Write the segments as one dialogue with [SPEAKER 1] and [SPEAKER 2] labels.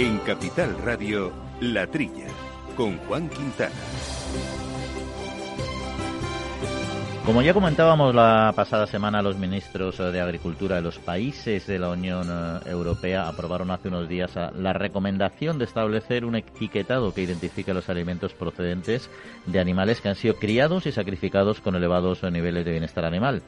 [SPEAKER 1] En Capital Radio, La Trilla, con Juan Quintana.
[SPEAKER 2] Como ya comentábamos la pasada semana, los ministros de Agricultura de los países de la Unión eh, Europea aprobaron hace unos días la recomendación de establecer un etiquetado que identifique los alimentos procedentes de animales que han sido criados y sacrificados con elevados niveles de bienestar animal.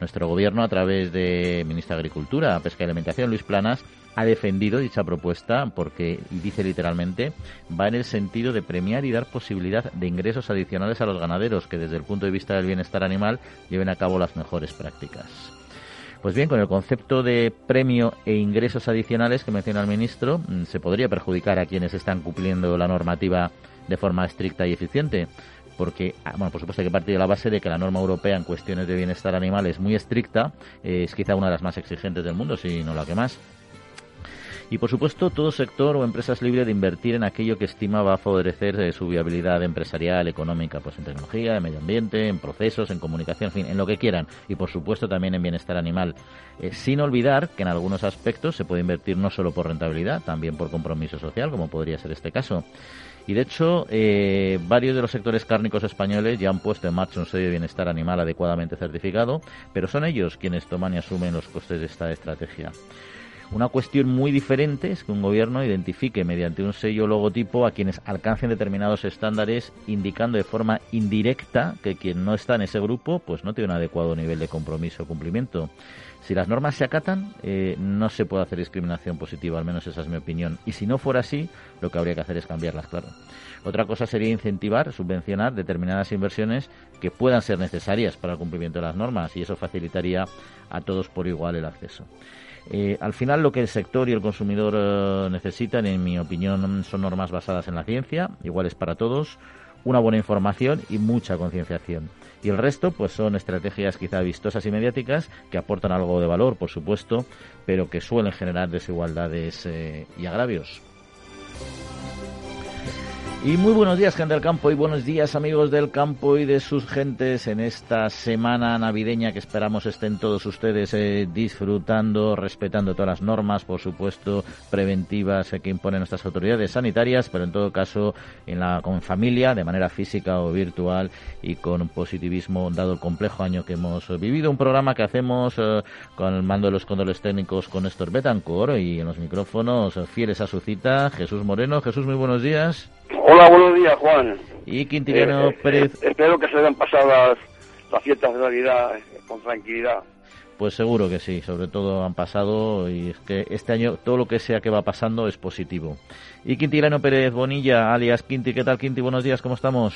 [SPEAKER 2] Nuestro gobierno, a través de ministro de Agricultura, Pesca y Alimentación, Luis Planas, ha defendido dicha propuesta porque, dice literalmente, va en el sentido de premiar y dar posibilidad de ingresos adicionales a los ganaderos que desde el punto de vista del bienestar animal lleven a cabo las mejores prácticas. Pues bien, con el concepto de premio e ingresos adicionales que menciona el ministro, mm, se podría perjudicar a quienes están cumpliendo la normativa de forma estricta y eficiente porque, ah, bueno, por supuesto hay que partir de la base de que la norma europea en cuestiones de bienestar animal es muy estricta, es quizá una de las más exigentes del mundo, si no la que más. Y por supuesto, todo sector o empresa es libre de invertir en aquello que estima va a favorecer eh, su viabilidad empresarial, económica, pues en tecnología, en medio ambiente, en procesos, en comunicación, en fin, en lo que quieran. Y por supuesto también en bienestar animal. Eh, sin olvidar que en algunos aspectos se puede invertir no solo por rentabilidad, también por compromiso social, como podría ser este caso. Y de hecho, eh, varios de los sectores cárnicos españoles ya han puesto en marcha un sello de bienestar animal adecuadamente certificado, pero son ellos quienes toman y asumen los costes de esta estrategia. Una cuestión muy diferente es que un gobierno identifique mediante un sello logotipo a quienes alcancen determinados estándares, indicando de forma indirecta que quien no está en ese grupo pues no tiene un adecuado nivel de compromiso o cumplimiento. Si las normas se acatan, eh, no se puede hacer discriminación positiva, al menos esa es mi opinión. Y si no fuera así, lo que habría que hacer es cambiarlas, claro. Otra cosa sería incentivar, subvencionar determinadas inversiones que puedan ser necesarias para el cumplimiento de las normas y eso facilitaría a todos por igual el acceso. Eh, al final lo que el sector y el consumidor eh, necesitan, en mi opinión, son normas basadas en la ciencia, iguales para todos, una buena información y mucha concienciación. Y el resto, pues son estrategias quizá vistosas y mediáticas que aportan algo de valor, por supuesto, pero que suelen generar desigualdades eh, y agravios. Y muy buenos días, gente del campo, y buenos días, amigos del campo y de sus gentes en esta semana navideña que esperamos estén todos ustedes eh, disfrutando, respetando todas las normas, por supuesto, preventivas eh, que imponen nuestras autoridades sanitarias, pero en todo caso en la con familia, de manera física o virtual y con positivismo, dado el complejo año que hemos vivido. Un programa que hacemos eh, con el mando de los controles técnicos con Néstor Betancor y en los micrófonos fieles a su cita, Jesús Moreno. Jesús, muy buenos días.
[SPEAKER 3] Hola, buenos días, Juan.
[SPEAKER 2] Y Quintiliano
[SPEAKER 3] Eh, eh,
[SPEAKER 2] Pérez.
[SPEAKER 3] espero que se hayan pasado las, las fiestas de Navidad eh, con tranquilidad.
[SPEAKER 2] Pues seguro que sí, sobre todo han pasado y es que este año todo lo que sea que va pasando es positivo. Y Quintiliano Pérez Bonilla, alias Quinti, ¿qué tal Quinti? Buenos días, ¿cómo estamos?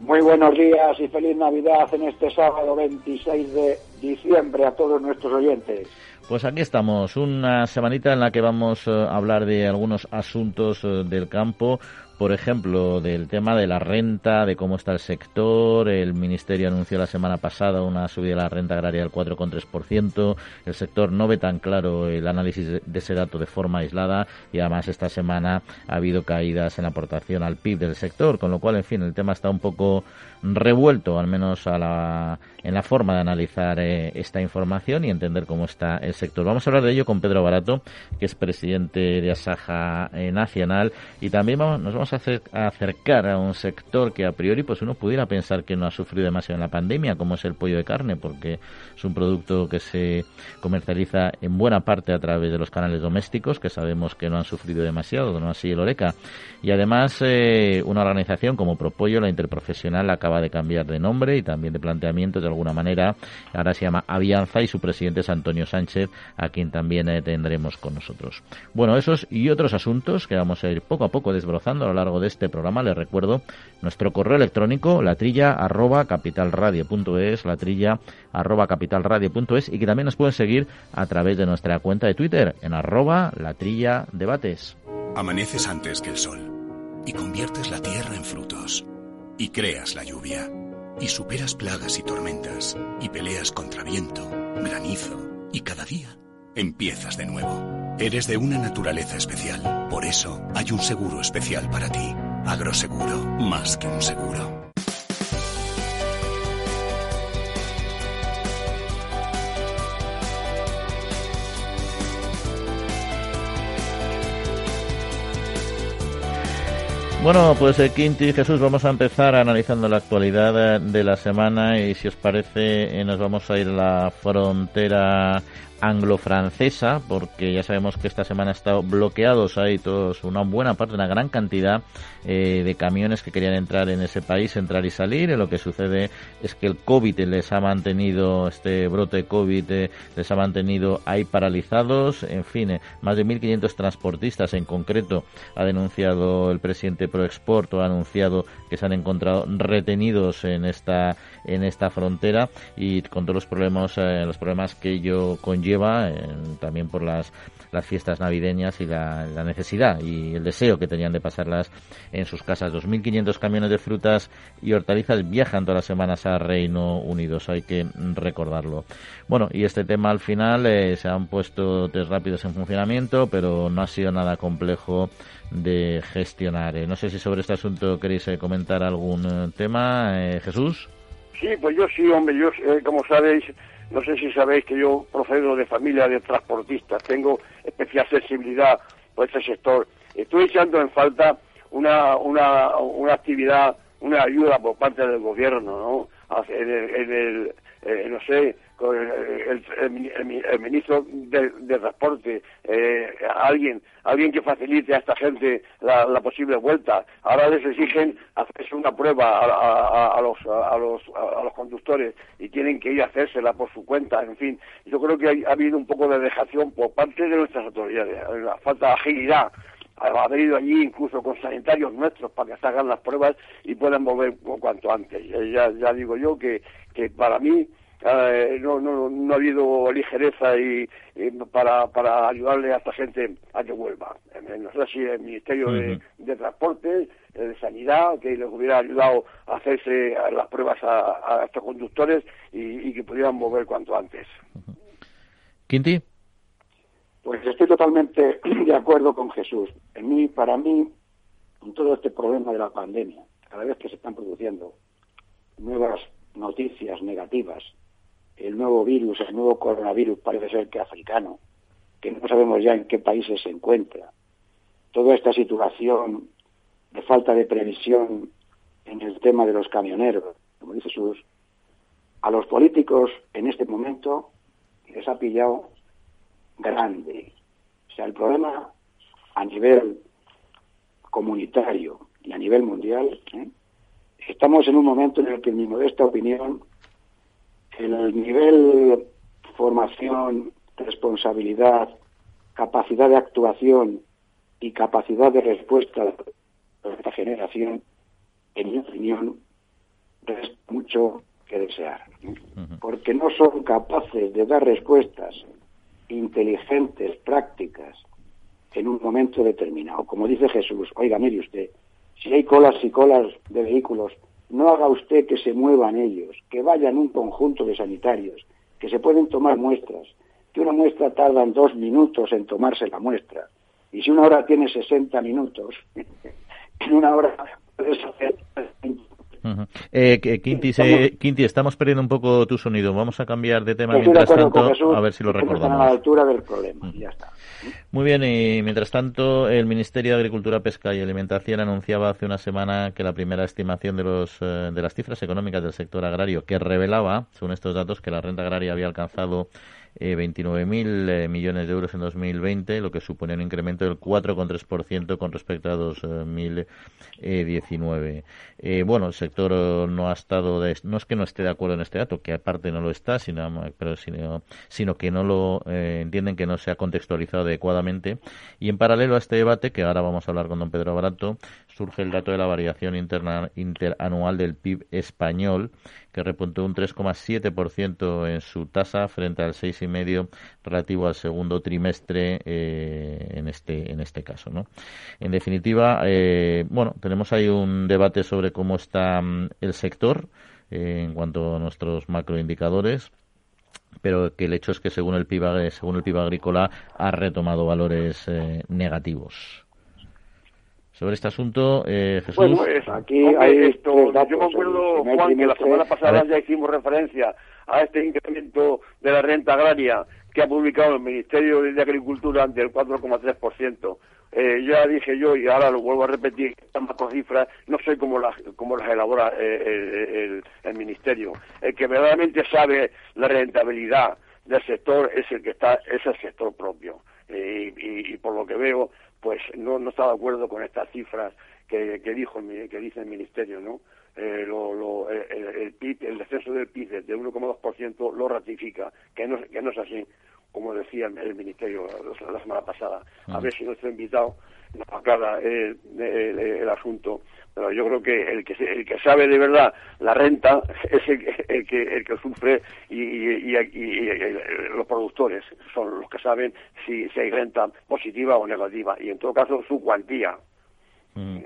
[SPEAKER 4] Muy buenos días y feliz Navidad en este sábado 26 de diciembre a todos nuestros oyentes.
[SPEAKER 2] Pues aquí estamos, una semanita en la que vamos a hablar de algunos asuntos del campo, por ejemplo, del tema de la renta, de cómo está el sector. El Ministerio anunció la semana pasada una subida de la renta agraria del 4,3%. El sector no ve tan claro el análisis de- ese dato de forma aislada y además esta semana ha habido caídas en la aportación al PIB del sector, con lo cual, en fin, el tema está un poco revuelto, al menos a la, en la forma de analizar eh, esta información y entender cómo está el sector. Vamos a hablar de ello con Pedro Barato, que es presidente de Asaja eh, Nacional, y también vamos- nos vamos a, hacer- acercar a un sector que a priori pues uno pudiera pensar que no ha sufrido demasiado en la pandemia, como es el pollo de carne, porque es un producto que se comercializa en buena parte a través de los canales domésticos, que sabemos que no han sufrido demasiado, no así el Oreca. Y además, eh, una organización como Propollo, la interprofesional, acaba de cambiar de nombre y también de planteamiento de alguna manera. Ahora se llama Avianza y su presidente es Antonio Sánchez, a quien también eh, tendremos con nosotros. Bueno, esos y otros asuntos que vamos a ir poco a poco desbrozando a lo largo de este programa. Les recuerdo nuestro correo electrónico, latrilla arroba capitalradio.es, latrilla arroba capitalradio.es y que también nos pueden seguir a través de nuestra cuenta de Twitter en arroba latrilla debates.
[SPEAKER 5] Amaneces antes que el sol y conviertes la tierra en frutos y creas la lluvia y superas plagas y tormentas y peleas contra viento, granizo y cada día empiezas de nuevo. Eres de una naturaleza especial, por eso hay un seguro especial para ti. Agroseguro, más que un seguro.
[SPEAKER 2] Bueno, pues eh, Quinti y Jesús, vamos a empezar analizando la actualidad eh, de la semana y si os parece eh, nos vamos a ir a la frontera anglo-francesa, porque ya sabemos que esta semana ha estado bloqueados ahí todos, una buena parte, una gran cantidad eh, de camiones que querían entrar en ese país, entrar y salir. Y lo que sucede es que el COVID les ha mantenido, este brote COVID eh, les ha mantenido ahí paralizados. En fin, eh, más de 1.500 transportistas en concreto ha denunciado el presidente ProExport o ha anunciado que se han encontrado retenidos en esta en esta frontera y con todos los problemas los problemas que ello conlleva lleva, también por las, las fiestas navideñas y la, necesidad y el deseo que tenían de pasarlas en sus casas. 2.500 camiones de frutas y hortalizas viajan todas las semanas a Reino Unido, hay que recordarlo. Bueno, y este tema al final eh, se han puesto test rápidos en funcionamiento, pero no ha sido nada complejo de gestionar. Eh, no sé si sobre este asunto queréis eh, comentar algún tema, Jesús.
[SPEAKER 3] Sí, pues yo sí, hombre, yo, como sabéis, no sé si sabéis que yo procedo de familia de transportistas, tengo especial sensibilidad por este sector. Estoy echando en falta una, una, una actividad, una ayuda por parte del gobierno, ¿no? En el, eh, no sé, el, el, ministro de, Transporte, eh, alguien, alguien que facilite a esta gente la, posible vuelta. Ahora les exigen hacerse una prueba a, los, a, los, a los conductores y tienen que ir a hacérsela por su cuenta. En fin, yo creo que ha habido un poco de dejación por parte de nuestras autoridades, la falta de agilidad haber ido allí incluso con sanitarios nuestros para que se hagan las pruebas y puedan volver cuanto antes. Ya, ya digo yo que, que para mí eh, no, no, no ha habido ligereza y, para, para ayudarle a esta gente a que vuelva. No sé si el Ministerio de, Transporte, eh, de Sanidad, que les hubiera ayudado a hacerse las pruebas a, estos conductores y, que pudieran volver cuanto antes.
[SPEAKER 2] Quinti.
[SPEAKER 4] Pues estoy totalmente de acuerdo con Jesús. En mí, para mí, con todo este problema de la pandemia, cada vez que se están produciendo nuevas noticias negativas el nuevo virus, el nuevo coronavirus parece ser que africano, que no sabemos ya en qué países se encuentra. Toda esta situación de falta de previsión en el tema de los camioneros, como dice Jesús, a los políticos en este momento les ha pillado grande. O sea, el problema a nivel comunitario y a nivel mundial, ¿eh? estamos en un momento en el que, en mi modesta opinión, el nivel formación, responsabilidad, capacidad de actuación y capacidad de respuesta de esta generación, en mi opinión, resta mucho que desear. Porque no son capaces de dar respuestas inteligentes, prácticas, en un momento determinado. Como dice Jesús, oiga, mire usted, si hay colas y colas de vehículos no haga usted que se muevan ellos, que vayan un conjunto de sanitarios, que se pueden tomar muestras, que una muestra tarda dos minutos en tomarse la muestra, y si una hora tiene 60 minutos, en una hora puedes hacer
[SPEAKER 2] eh, Quinti, estamos perdiendo un poco tu sonido. Vamos a cambiar de tema mientras tanto, a ver si lo recordamos.
[SPEAKER 4] a la altura del problema, ya está.
[SPEAKER 2] Muy bien, y mientras tanto, el Ministerio de Agricultura, Pesca y Alimentación anunciaba hace una semana que la primera estimación de, los, eh, de las cifras económicas del sector agrario, que revelaba, según estos datos, que la renta agraria había alcanzado eh, 29.000 eh, millones de euros en 2020, lo que supone un incremento del 4,3% con respecto a 2019. Eh, bueno, el sector no ha estado, no es que no esté de acuerdo en este dato, que aparte no lo está, sino, pero sino, sino que no lo eh, entienden que no se ha contextualizado adecuadamente. Y en paralelo a este debate, que ahora vamos a hablar con don Pedro Barato, surge el dato de la variación interna, interanual del PIB español, que repuntó un 3,7% en su tasa frente al 6,5% relativo al segundo trimestre eh, en este en este caso, ¿no? En definitiva, eh, bueno, tenemos ahí un debate sobre cómo está mm, el sector eh, en cuanto a nuestros macroindicadores pero que el hecho es que según el PIB, según el PIB agrícola ha retomado valores negativos sobre este asunto, eh, Jesús.
[SPEAKER 3] Bueno, aquí hay esto, yo me acuerdo, Juan, que la semana pasada ya hicimos referencia a este incremento de la renta agraria que ha publicado el Ministerio de Agricultura del 4,3%. eh, ya dije yo y ahora lo vuelvo a repetir, estas macrocifras no sé cómo las, cómo las elabora eh, el, ministerio. El que verdaderamente sabe la rentabilidad del sector es el que está, es el sector propio. y, por lo que veo, pues no, no está de acuerdo con estas cifras que, que dijo que dice el ministerio, ¿no? Eh, lo, el, PIB, el descenso del PIB de 1,2% lo ratifica, que no, que no es así, como decía el, Ministerio la, semana pasada. A ver si nuestro invitado nos aclara el, el, asunto. Pero yo creo que el que el que sabe de verdad la renta es el, que el que sufre y, y, y, los productores son los que saben si, si hay renta positiva o negativa y en todo caso su cuantía.
[SPEAKER 2] Mm.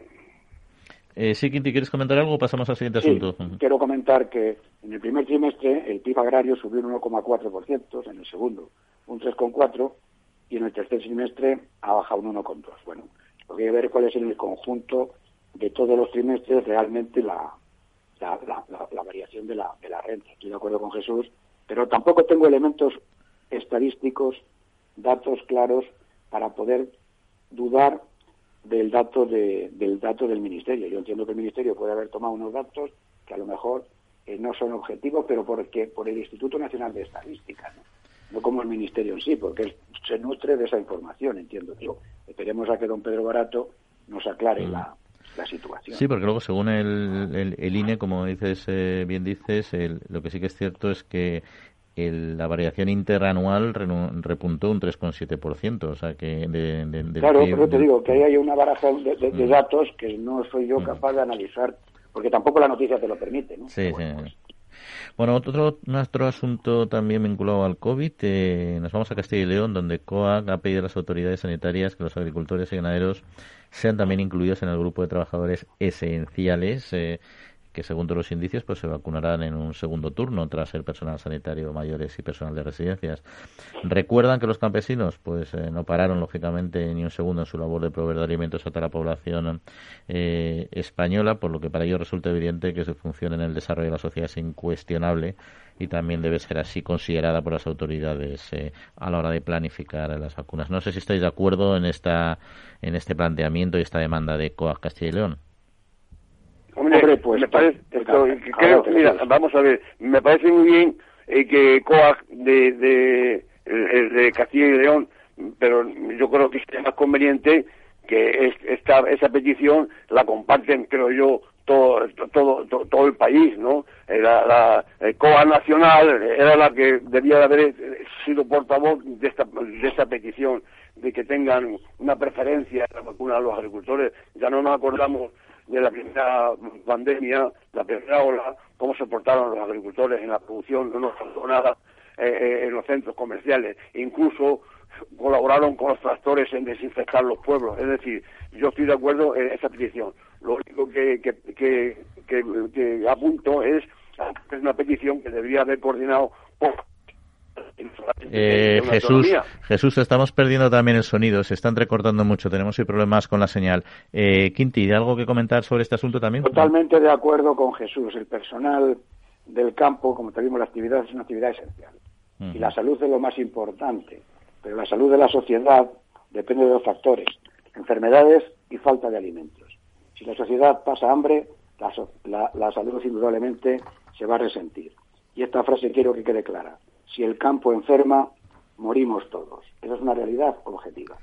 [SPEAKER 2] Eh, sí, Quinti, ¿quieres comentar algo o pasamos al siguiente asunto?
[SPEAKER 4] Quiero comentar que en el primer trimestre el PIB agrario subió un 1,4%, en el segundo un 3,4% y en el tercer trimestre ha bajado un 1,2%. Bueno, lo que hay que ver cuál es en el conjunto de todos los trimestres realmente la, la, variación de la, de la renta. Estoy de acuerdo con Jesús, pero tampoco tengo elementos estadísticos, datos claros para poder dudar del dato de, del dato del ministerio. Yo entiendo que el ministerio puede haber tomado unos datos que a lo mejor eh, no son objetivos, pero porque por el Instituto Nacional de Estadística, ¿no? como el ministerio en sí, porque se nutre de esa información, entiendo yo. Esperemos a que don Pedro Barato nos aclare mm. la, la situación.
[SPEAKER 2] Sí, porque luego, según el, el, INE, como dices, eh, bien dices, lo que sí que es cierto es que la variación interanual repuntó un 3,7%. O sea que de,
[SPEAKER 4] claro, pero te digo que ahí hay una baraja de, mm. datos que no soy yo mm. capaz de analizar, porque tampoco la noticia te lo permite. ¿no?
[SPEAKER 2] Sí, sí. Pues bueno, otro, nuestro asunto también vinculado al COVID. Eh, nos vamos a Castilla y León, donde COAG ha pedido a las autoridades sanitarias que los agricultores y ganaderos sean también incluidos en el grupo de trabajadores esenciales. Eh, que según todos los indicios pues se vacunarán en un segundo turno tras el personal sanitario mayores y personal de residencias. Recuerdan que los campesinos pues eh, no pararon lógicamente ni un segundo en su labor de proveer de alimentos a toda la población eh, española, por lo que para ellos resulta evidente que su función en el desarrollo de la sociedad es incuestionable y también debe ser así considerada por las autoridades eh, a la hora de planificar las vacunas. No sé si estáis de acuerdo en esta en este planteamiento y esta demanda de COAG Castilla y León.
[SPEAKER 3] Hombre, pues, me parece, mira, vamos a ver, me parece muy bien eh, que COAG de, de, de, Castilla y León, pero yo creo que es más conveniente que esta, esa petición la comparten, creo yo, todo, todo, todo, el país, ¿no? Eh, la, la COA nacional era la que debía de haber sido portavoz de esta, de esta petición, de que tengan una preferencia en la vacuna a los agricultores. Ya no nos acordamos de la primera pandemia, la primera ola, cómo se portaron los agricultores en la producción, no nos faltó nada eh, eh, en los centros comerciales, incluso colaboraron con los tractores en desinfectar los pueblos. Es decir, yo estoy de acuerdo en esa petición. Lo único que, que, que, que apunto es es una petición que debería haber coordinado por
[SPEAKER 2] eh, Jesús, Jesús, estamos perdiendo también el sonido, se están recortando mucho, tenemos problemas con la señal. Eh, Quinti, ¿algo que comentar sobre este asunto también?
[SPEAKER 4] Totalmente de acuerdo con Jesús. El personal del campo, como te la actividad es una actividad esencial. Y la salud es lo más importante. Pero la salud de la sociedad depende de dos factores, enfermedades y falta de alimentos. Si la sociedad pasa hambre, la, la salud indudablemente se va a resentir. Y esta frase quiero que quede clara si el campo enferma, morimos todos. Esa es una realidad objetiva.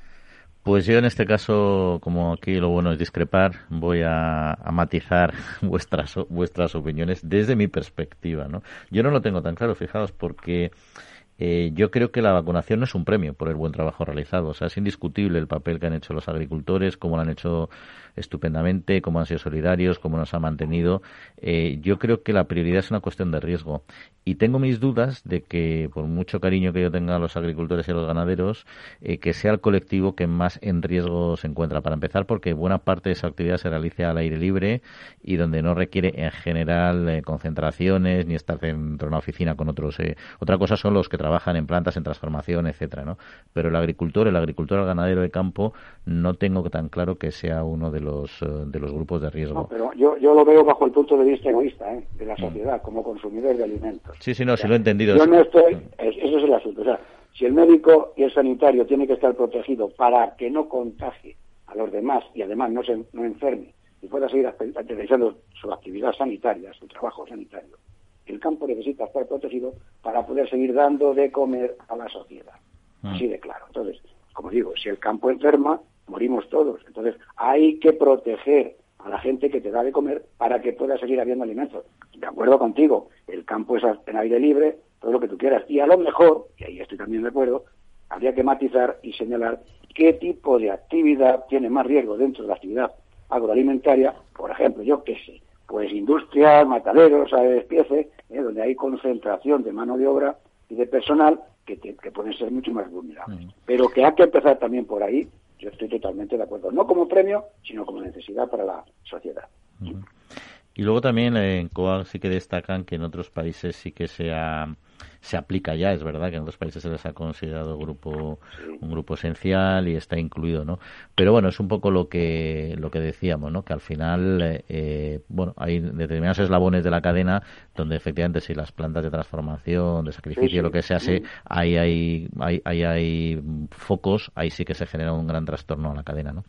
[SPEAKER 2] Pues yo en este caso, como aquí lo bueno es discrepar, voy a, matizar vuestras vuestras opiniones desde mi perspectiva, ¿no? Yo no lo tengo tan claro, fijaos, porque eh, yo creo que la vacunación no es un premio por el buen trabajo realizado. O sea, es indiscutible el papel que han hecho los agricultores, cómo lo han hecho estupendamente, cómo han sido solidarios, cómo nos han mantenido. Eh, yo creo que la prioridad es una cuestión de riesgo. Y tengo mis dudas de que, por mucho cariño que yo tenga a los agricultores y a los ganaderos, eh, que sea el colectivo que más en riesgo se encuentra. Para empezar, porque buena parte de esa actividad se realiza al aire libre y donde no requiere en general concentraciones ni estar dentro de una oficina con otros. otra cosa son los que trabajan en plantas, en transformación, etcétera, ¿no? Pero el agricultor, el agricultor, el ganadero de campo, no tengo tan claro que sea uno de los eh, de los grupos de riesgo.
[SPEAKER 4] No, pero yo, yo lo veo bajo el punto de vista egoísta, ¿eh? de la mm. sociedad, como consumidor de alimentos.
[SPEAKER 2] Sí, sí, no, sí lo he entendido.
[SPEAKER 4] Yo no estoy, eso es el asunto. O sea, si el médico y el sanitario tienen que estar protegidos para que no contagie los demás y además no se no enferme y pueda seguir realizando su actividad sanitaria, su trabajo sanitario, el campo necesita estar protegido para poder seguir dando de comer a la sociedad. Mm. Así de claro. Entonces, como digo, si el campo enferma, morimos todos. Entonces, hay que proteger a la gente que te da de comer para que pueda seguir habiendo alimentos. De acuerdo contigo, el campo es en aire libre, todo lo que tú quieras. Y a lo mejor, y ahí estoy también de acuerdo, habría que matizar y señalar qué tipo de actividad tiene más riesgo dentro de la actividad agroalimentaria, por ejemplo, yo qué sé, pues industrias, mataderos, despiece, ¿eh? donde hay concentración de mano de obra y de personal que, que pueden ser mucho más vulnerables. Pero que hay que empezar también por ahí, yo estoy totalmente de acuerdo. No como premio, sino como necesidad para la sociedad.
[SPEAKER 2] Y luego también en COAG sí que destacan que en otros países sí que se ha se aplica ya, es verdad que en otros países se les ha considerado grupo un grupo esencial y está incluido, ¿no? Pero bueno, es un poco lo que lo que decíamos, ¿no? Que al final, eh, bueno, hay determinados eslabones de la cadena donde efectivamente si las plantas de transformación, de sacrificio, lo que se hace, ahí hay, hay, hay, hay focos, ahí sí que se genera un gran trastorno a la cadena, ¿no?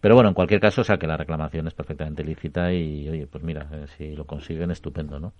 [SPEAKER 2] Pero bueno, en cualquier caso, o sea que la reclamación es perfectamente lícita y, oye, pues mira, eh, si lo consiguen, estupendo, ¿no?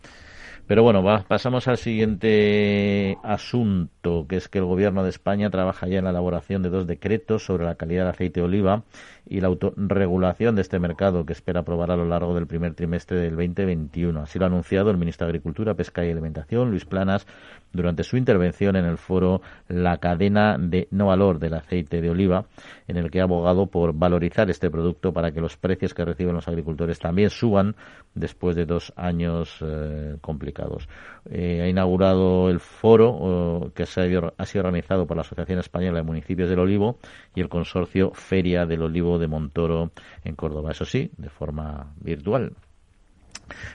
[SPEAKER 2] Pero bueno, pasamos al siguiente asunto, que es que el Gobierno de España trabaja ya en la elaboración de dos decretos sobre la calidad de aceite de oliva y la autorregulación de este mercado que espera aprobar a lo largo del primer trimestre del 2021. Así lo ha anunciado el ministro de Agricultura, Pesca y Alimentación, Luis Planas, durante su intervención en el foro La cadena de no valor del aceite de oliva, en el que ha abogado por valorizar este producto para que los precios que reciben los agricultores también suban después de dos años eh, complicados. Eh, ha inaugurado el foro que se ha, ha sido organizado por la Asociación Española de Municipios del Olivo y el consorcio Feria del Olivo de Montoro en Córdoba. Eso sí, de forma virtual.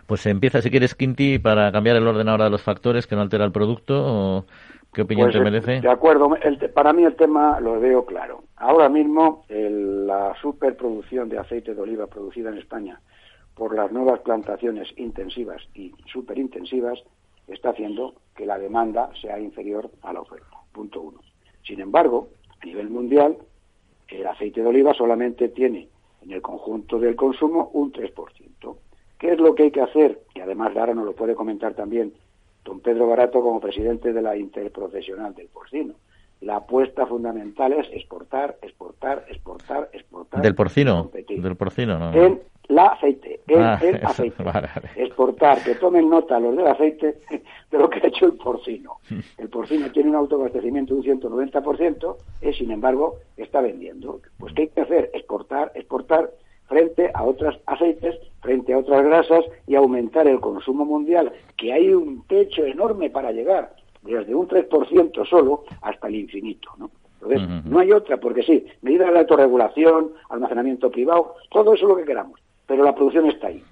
[SPEAKER 2] Pues empieza, si quieres, Quinti, para cambiar el orden ahora de los factores que no altera el producto. ¿Qué opinión pues, te merece?
[SPEAKER 4] De acuerdo, para mí el tema lo veo claro. Ahora mismo la superproducción de aceite de oliva producida en España por las nuevas plantaciones intensivas y superintensivas está haciendo que la demanda sea inferior a la oferta. Punto uno. Sin embargo, a nivel mundial, el aceite de oliva solamente tiene en el conjunto del consumo un 3%. ¿Qué es lo que hay que hacer? Y además Lara nos lo puede comentar también don Pedro Barato como presidente de la Interprofesional del Porcino. La apuesta fundamental es exportar, exportar, exportar, exportar.
[SPEAKER 2] ¿Del porcino? Del porcino, no
[SPEAKER 4] la aceite, el, ah, aceite. Exportar, que tomen nota los del aceite de lo que ha hecho el porcino. El porcino tiene un autoabastecimiento de un 190%, y sin embargo está vendiendo. Pues ¿qué hay que hacer? Exportar, exportar frente a otros aceites, frente a otras grasas y aumentar el consumo mundial, que hay un techo enorme para llegar, desde un 3% solo hasta el infinito, ¿no? Entonces, no hay otra, porque sí, medidas de autorregulación, almacenamiento privado, todo eso es lo que queramos pero la producción está ahí.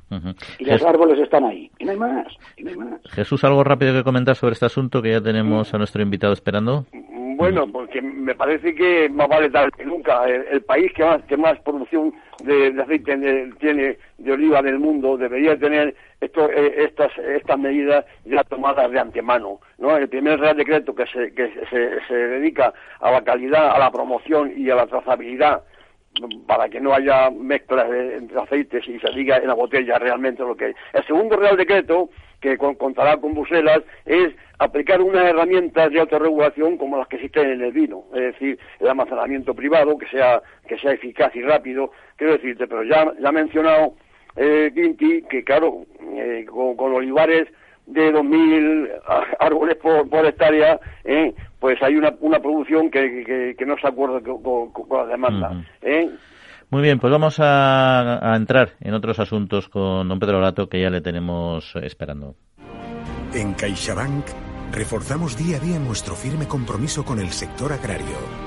[SPEAKER 4] Y los árboles están ahí. Y no hay más. Y no hay más.
[SPEAKER 2] Jesús, ¿algo rápido que comentar sobre este asunto que ya tenemos a nuestro invitado esperando?
[SPEAKER 3] Bueno, porque me parece que más vale tal que nunca. El, país que más, que más producción de, aceite tiene de oliva del mundo debería tener esto, eh, estas, estas medidas ya tomadas de antemano. ¿no? El primer Real Decreto que, se, que se, se dedica a la calidad, a la promoción y a la trazabilidad para que no haya mezclas entre aceites y se diga en la botella realmente lo que hay. El segundo Real Decreto, que contará con Bruselas, es aplicar unas herramientas de autorregulación como las que existen en el vino, es decir, el almacenamiento privado, que sea, que sea eficaz y rápido, quiero decirte, pero ya, ya ha mencionado eh, Quinti que claro, eh, con olivares de 2.000 árboles por, por hectárea, ¿eh? pues hay una, una producción que, que, no se acuerda con, con, la demanda. ¿eh?
[SPEAKER 2] Muy bien, pues vamos a, a, entrar en otros asuntos con don Pedro Lato, que ya le tenemos esperando.
[SPEAKER 5] En CaixaBank reforzamos día a día nuestro firme compromiso con el sector agrario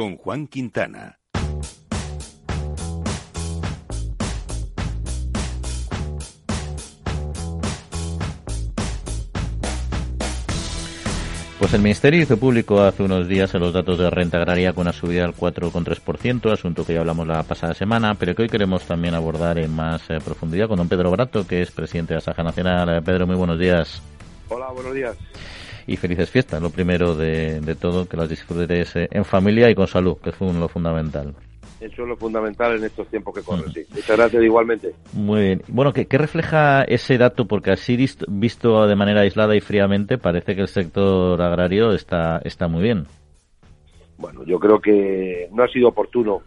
[SPEAKER 1] con Juan Quintana.
[SPEAKER 2] Pues el Ministerio hizo público hace unos días los datos de renta agraria con una subida del 4,3%, asunto que ya hablamos la pasada semana, pero que hoy queremos también abordar en más eh, profundidad con don Pedro Brato, que es presidente de Asaja Nacional. Eh, Pedro, muy buenos días.
[SPEAKER 6] Hola, buenos días
[SPEAKER 2] y felices fiestas. Lo primero de, todo, que las disfrutes eh, en familia y con salud, que es lo fundamental.
[SPEAKER 6] Eso es lo fundamental en estos tiempos que corren, sí. Muchas gracias igualmente.
[SPEAKER 2] Muy bien. Bueno, ¿qué, refleja ese dato? Porque así visto de manera aislada y fríamente, parece que el sector agrario está, está muy bien.
[SPEAKER 6] Bueno, yo creo que no ha sido oportuno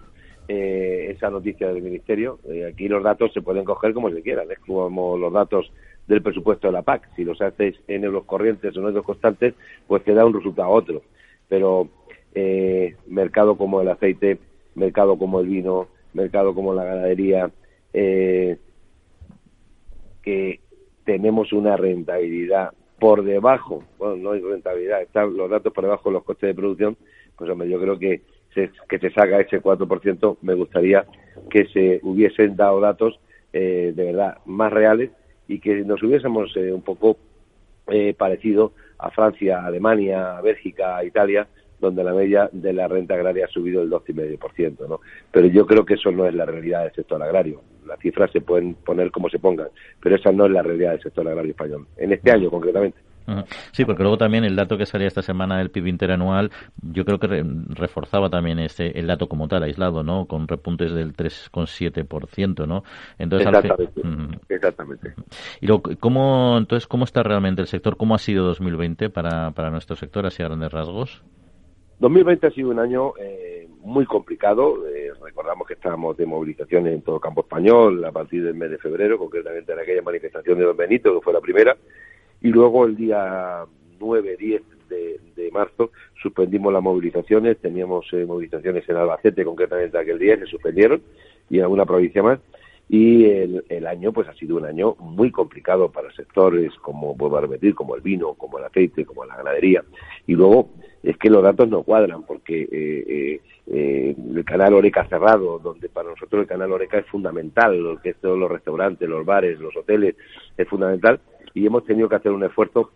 [SPEAKER 6] eh, esa noticia del Ministerio. Eh, aquí los datos se pueden coger como se quieran. Es como los datos del presupuesto de la PAC. Si los haces en euros corrientes o en euros constantes, pues te da un resultado otro. Pero eh, mercado como el aceite, mercado como el vino, mercado como la ganadería, eh, que tenemos una rentabilidad por debajo, bueno, no hay rentabilidad, están los datos por debajo de los costes de producción, pues hombre, yo creo que se, que se saca ese 4%, me gustaría que se hubiesen dado datos eh, de verdad más reales y que nos hubiésemos eh, un poco eh, parecido a Francia, Alemania, Bélgica, Italia, donde la media de la renta agraria ha subido el 12,5%. ¿no? Pero yo creo que eso no es la realidad del sector agrario. Las cifras se pueden poner como se pongan, pero esa no es la realidad del sector agrario español, en este año concretamente.
[SPEAKER 2] Sí, porque luego también el dato que salía esta semana del PIB interanual, yo creo que reforzaba también este el dato como tal, aislado, ¿no? Con repuntes del 3,7%, ¿no?
[SPEAKER 6] Entonces, exactamente. exactamente.
[SPEAKER 2] Y luego, ¿cómo, entonces, ¿cómo está realmente el sector? ¿Cómo ha sido 2020 para, para nuestro sector, así a grandes rasgos?
[SPEAKER 6] 2020 ha sido un año eh, muy complicado. Eh, recordamos que estábamos de movilizaciones en todo el campo español a partir del mes de febrero, concretamente en aquella manifestación de Don Benito, que fue la primera, y luego el día 9, 10 de, marzo suspendimos las movilizaciones, teníamos eh, movilizaciones en Albacete concretamente aquel día, se suspendieron y en alguna provincia más y el, año pues ha sido un año muy complicado para sectores como vuelvo a repetir como el vino como el aceite como la ganadería y luego es que los datos no cuadran porque eh, eh, el canal Oreca cerrado donde para nosotros el canal Oreca es fundamental lo que todos los restaurantes los bares los hoteles es fundamental y hemos tenido que hacer un esfuerzo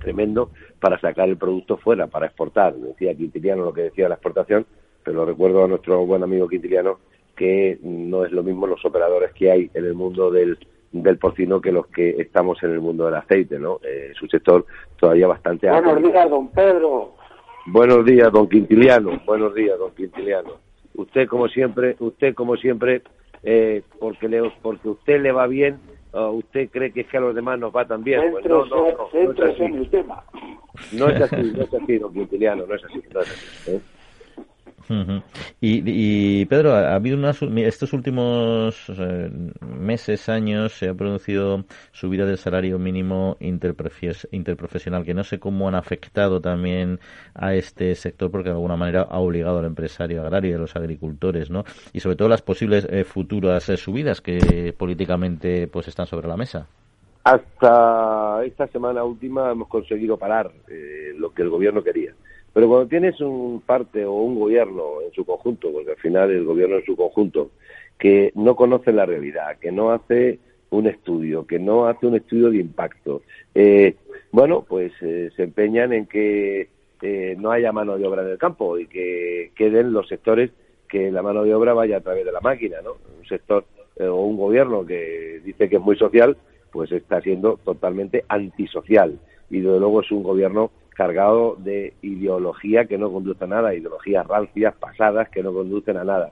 [SPEAKER 6] tremendo para sacar el producto fuera, para exportar. Decía Quintiliano lo que decía la exportación, pero recuerdo a nuestro buen amigo Quintiliano que no es lo mismo los operadores que hay en el mundo del, del porcino que los que estamos en el mundo del aceite, ¿no? Eh, es un sector todavía bastante
[SPEAKER 4] Buenos días, don Pedro.
[SPEAKER 6] Buenos días, don Quintiliano. Buenos días, don Quintiliano. Usted como siempre, usted como siempre, eh, porque le, porque usted le va bien, usted cree que es que a los demás nos va tan bien. Pues no, no, no, no, es así. No es así, no es así, don Quintiliano, no es así. No es así ¿eh?
[SPEAKER 2] Y, Pedro, ha habido unas, estos últimos eh, meses, años, se ha producido subida del salario mínimo interprofesional, que no sé cómo han afectado también a este sector, porque de alguna manera ha obligado al empresario agrario y a los agricultores, ¿no? Y sobre todo las posibles eh, futuras eh, subidas que políticamente pues están sobre la mesa.
[SPEAKER 6] Hasta esta semana última hemos conseguido parar lo que el gobierno quería pero cuando tienes un parte o un gobierno en su conjunto, porque al final el gobierno en su conjunto, que no conoce la realidad, que no hace un estudio, que no hace un estudio de impacto, eh, bueno, pues eh, se empeñan en que eh, no haya mano de obra en el campo y que queden los sectores que la mano de obra vaya a través de la máquina, ¿no? Un sector o un gobierno que dice que es muy social, pues está siendo totalmente antisocial y desde luego es un gobierno cargado de ideología que no conduce a nada, ideologías rancias, pasadas, que no conducen a nada.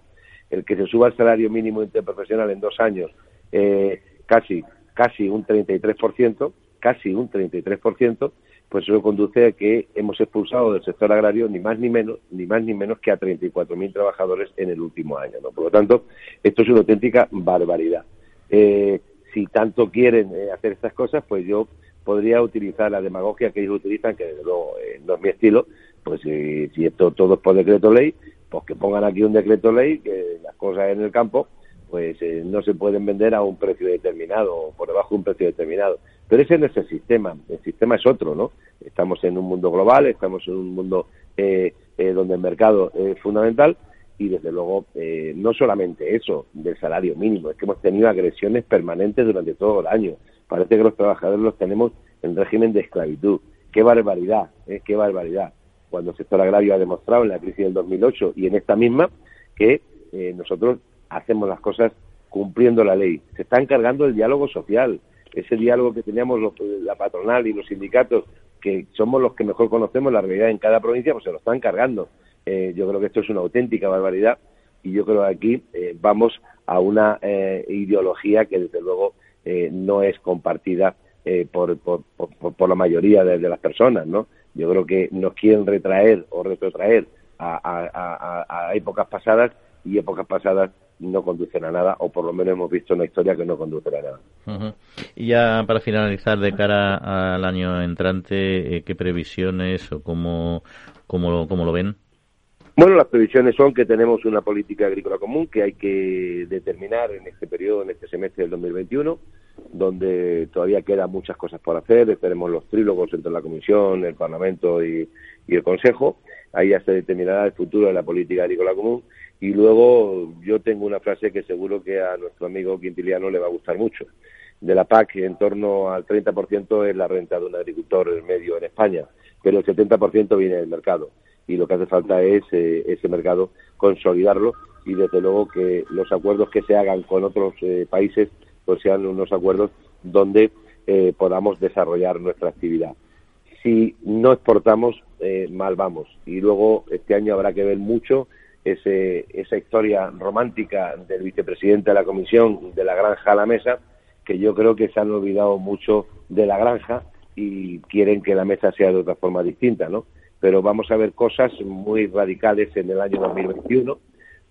[SPEAKER 6] El que se suba el salario mínimo interprofesional en dos años eh, casi, casi un 33%, casi un 33%, pues eso conduce a que hemos expulsado del sector agrario ni más ni menos, ni más ni menos que a 34.000 trabajadores en el último año. ¿no? Por lo tanto, esto es una auténtica barbaridad. Eh, si tanto quieren eh, hacer estas cosas, pues yo podría utilizar la demagogia que ellos utilizan, que desde luego eh, no es mi estilo, pues si esto todo es por decreto ley, pues que pongan aquí un decreto ley, que las cosas en el campo pues no se pueden vender a un precio determinado o por debajo de un precio determinado. Pero ese no es el sistema, el sistema es otro, ¿no? Estamos en un mundo global, estamos en un mundo eh, eh, donde el mercado es fundamental y desde luego eh, no solamente eso del salario mínimo, es que hemos tenido agresiones permanentes durante todo el año. Parece que los trabajadores los tenemos en régimen de esclavitud. ¡Qué barbaridad! ¿eh? ¡Qué barbaridad! Cuando el sector agrario ha demostrado en la crisis del 2008 y en esta misma que nosotros hacemos las cosas cumpliendo la ley. Se está encargando el diálogo social, ese diálogo que teníamos la patronal y los sindicatos, que somos los que mejor conocemos la realidad en cada provincia, pues se lo están cargando. Eh, yo creo que esto es una auténtica barbaridad y yo creo que aquí eh, vamos a una eh, ideología que desde luego no es compartida por, por, por, la mayoría de, las personas, ¿no? Yo creo que nos quieren retraer o retrotraer a, a épocas pasadas y épocas pasadas no conducen a nada, o por lo menos hemos visto una historia que no conduce a
[SPEAKER 2] nada. Y ya para finalizar, de cara al año entrante, eh, ¿qué previsiones o cómo, cómo, cómo lo ven?
[SPEAKER 6] Bueno, las previsiones son que tenemos una política agrícola común que hay que determinar en este periodo, en este semestre del 2021, donde todavía quedan muchas cosas por hacer. Esperemos los trílogos entre la Comisión, el Parlamento y, y el Consejo. Ahí ya se determinará el futuro de la política agrícola común y luego yo tengo una frase que seguro que a nuestro amigo Quintiliano le va a gustar mucho. De la PAC, en torno al 30% es la renta de un agricultor medio en España, pero el 70% viene del mercado. Y lo que hace falta es eh, ese mercado consolidarlo y desde luego que los acuerdos que se hagan con otros eh, países pues sean unos acuerdos donde eh, podamos desarrollar nuestra actividad. Si no exportamos, mal vamos. Y luego este año habrá que ver mucho ese, esa historia romántica del vicepresidente de la comisión de la granja a la mesa, que yo creo que se han olvidado mucho de la granja y quieren que la mesa sea de otra forma distinta, ¿no? Pero vamos a ver cosas muy radicales en el año 2021,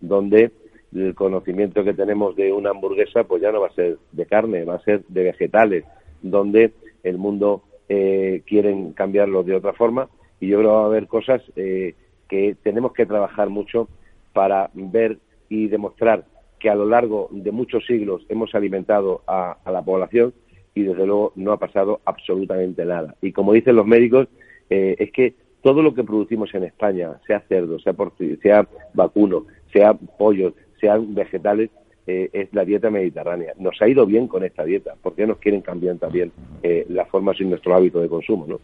[SPEAKER 6] donde el conocimiento que tenemos de una hamburguesa, pues ya no va a ser de carne, va a ser de vegetales, donde el mundo eh, quieren cambiarlo de otra forma y yo creo que va a haber cosas eh, que tenemos que trabajar mucho para ver y demostrar que a lo largo de muchos siglos hemos alimentado a, la población y desde luego no ha pasado absolutamente nada. Y como dicen los médicos, eh, es que todo lo que producimos en España, sea cerdo, sea, sea vacuno, sea pollo, sean vegetales, eh, es la dieta mediterránea. Nos ha ido bien con esta dieta. ¿Por qué nos quieren cambiar también eh, las formas y nuestro hábito de consumo? ¿no?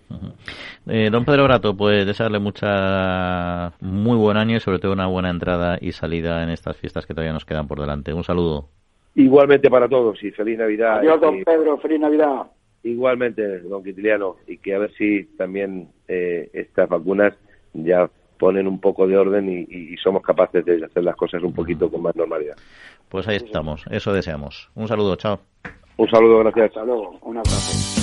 [SPEAKER 2] Eh, don Pedro Brato, pues desearle mucha, muy buen año y sobre todo una buena entrada y salida en estas fiestas que todavía nos quedan por delante. Un saludo.
[SPEAKER 6] Igualmente para todos y feliz Navidad.
[SPEAKER 4] Adiós, don Pedro, feliz Navidad.
[SPEAKER 6] Igualmente, don Quintiliano, y que a ver si también estas vacunas ya ponen un poco de orden y, somos capaces de hacer las cosas un poquito con más normalidad.
[SPEAKER 2] Pues ahí estamos, eso deseamos. Un saludo, chao.
[SPEAKER 6] Un saludo, gracias.
[SPEAKER 4] Hasta luego, un abrazo.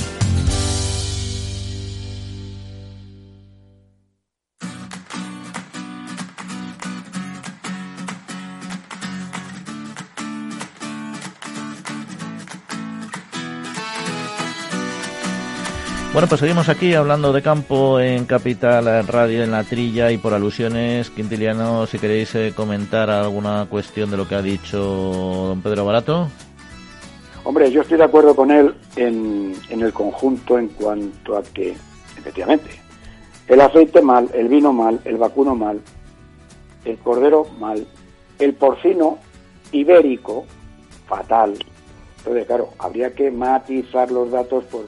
[SPEAKER 2] Bueno, pues seguimos aquí hablando de campo en Capital Radio, en la trilla y por alusiones. Quintiliano, si queréis eh, comentar alguna cuestión de lo que ha dicho don Pedro Barato.
[SPEAKER 4] Hombre, yo estoy de acuerdo con él en, en el conjunto en cuanto a que, efectivamente, el aceite mal, el vino mal, el vacuno mal, el cordero mal, el porcino ibérico fatal. Entonces, claro, habría que matizar los datos por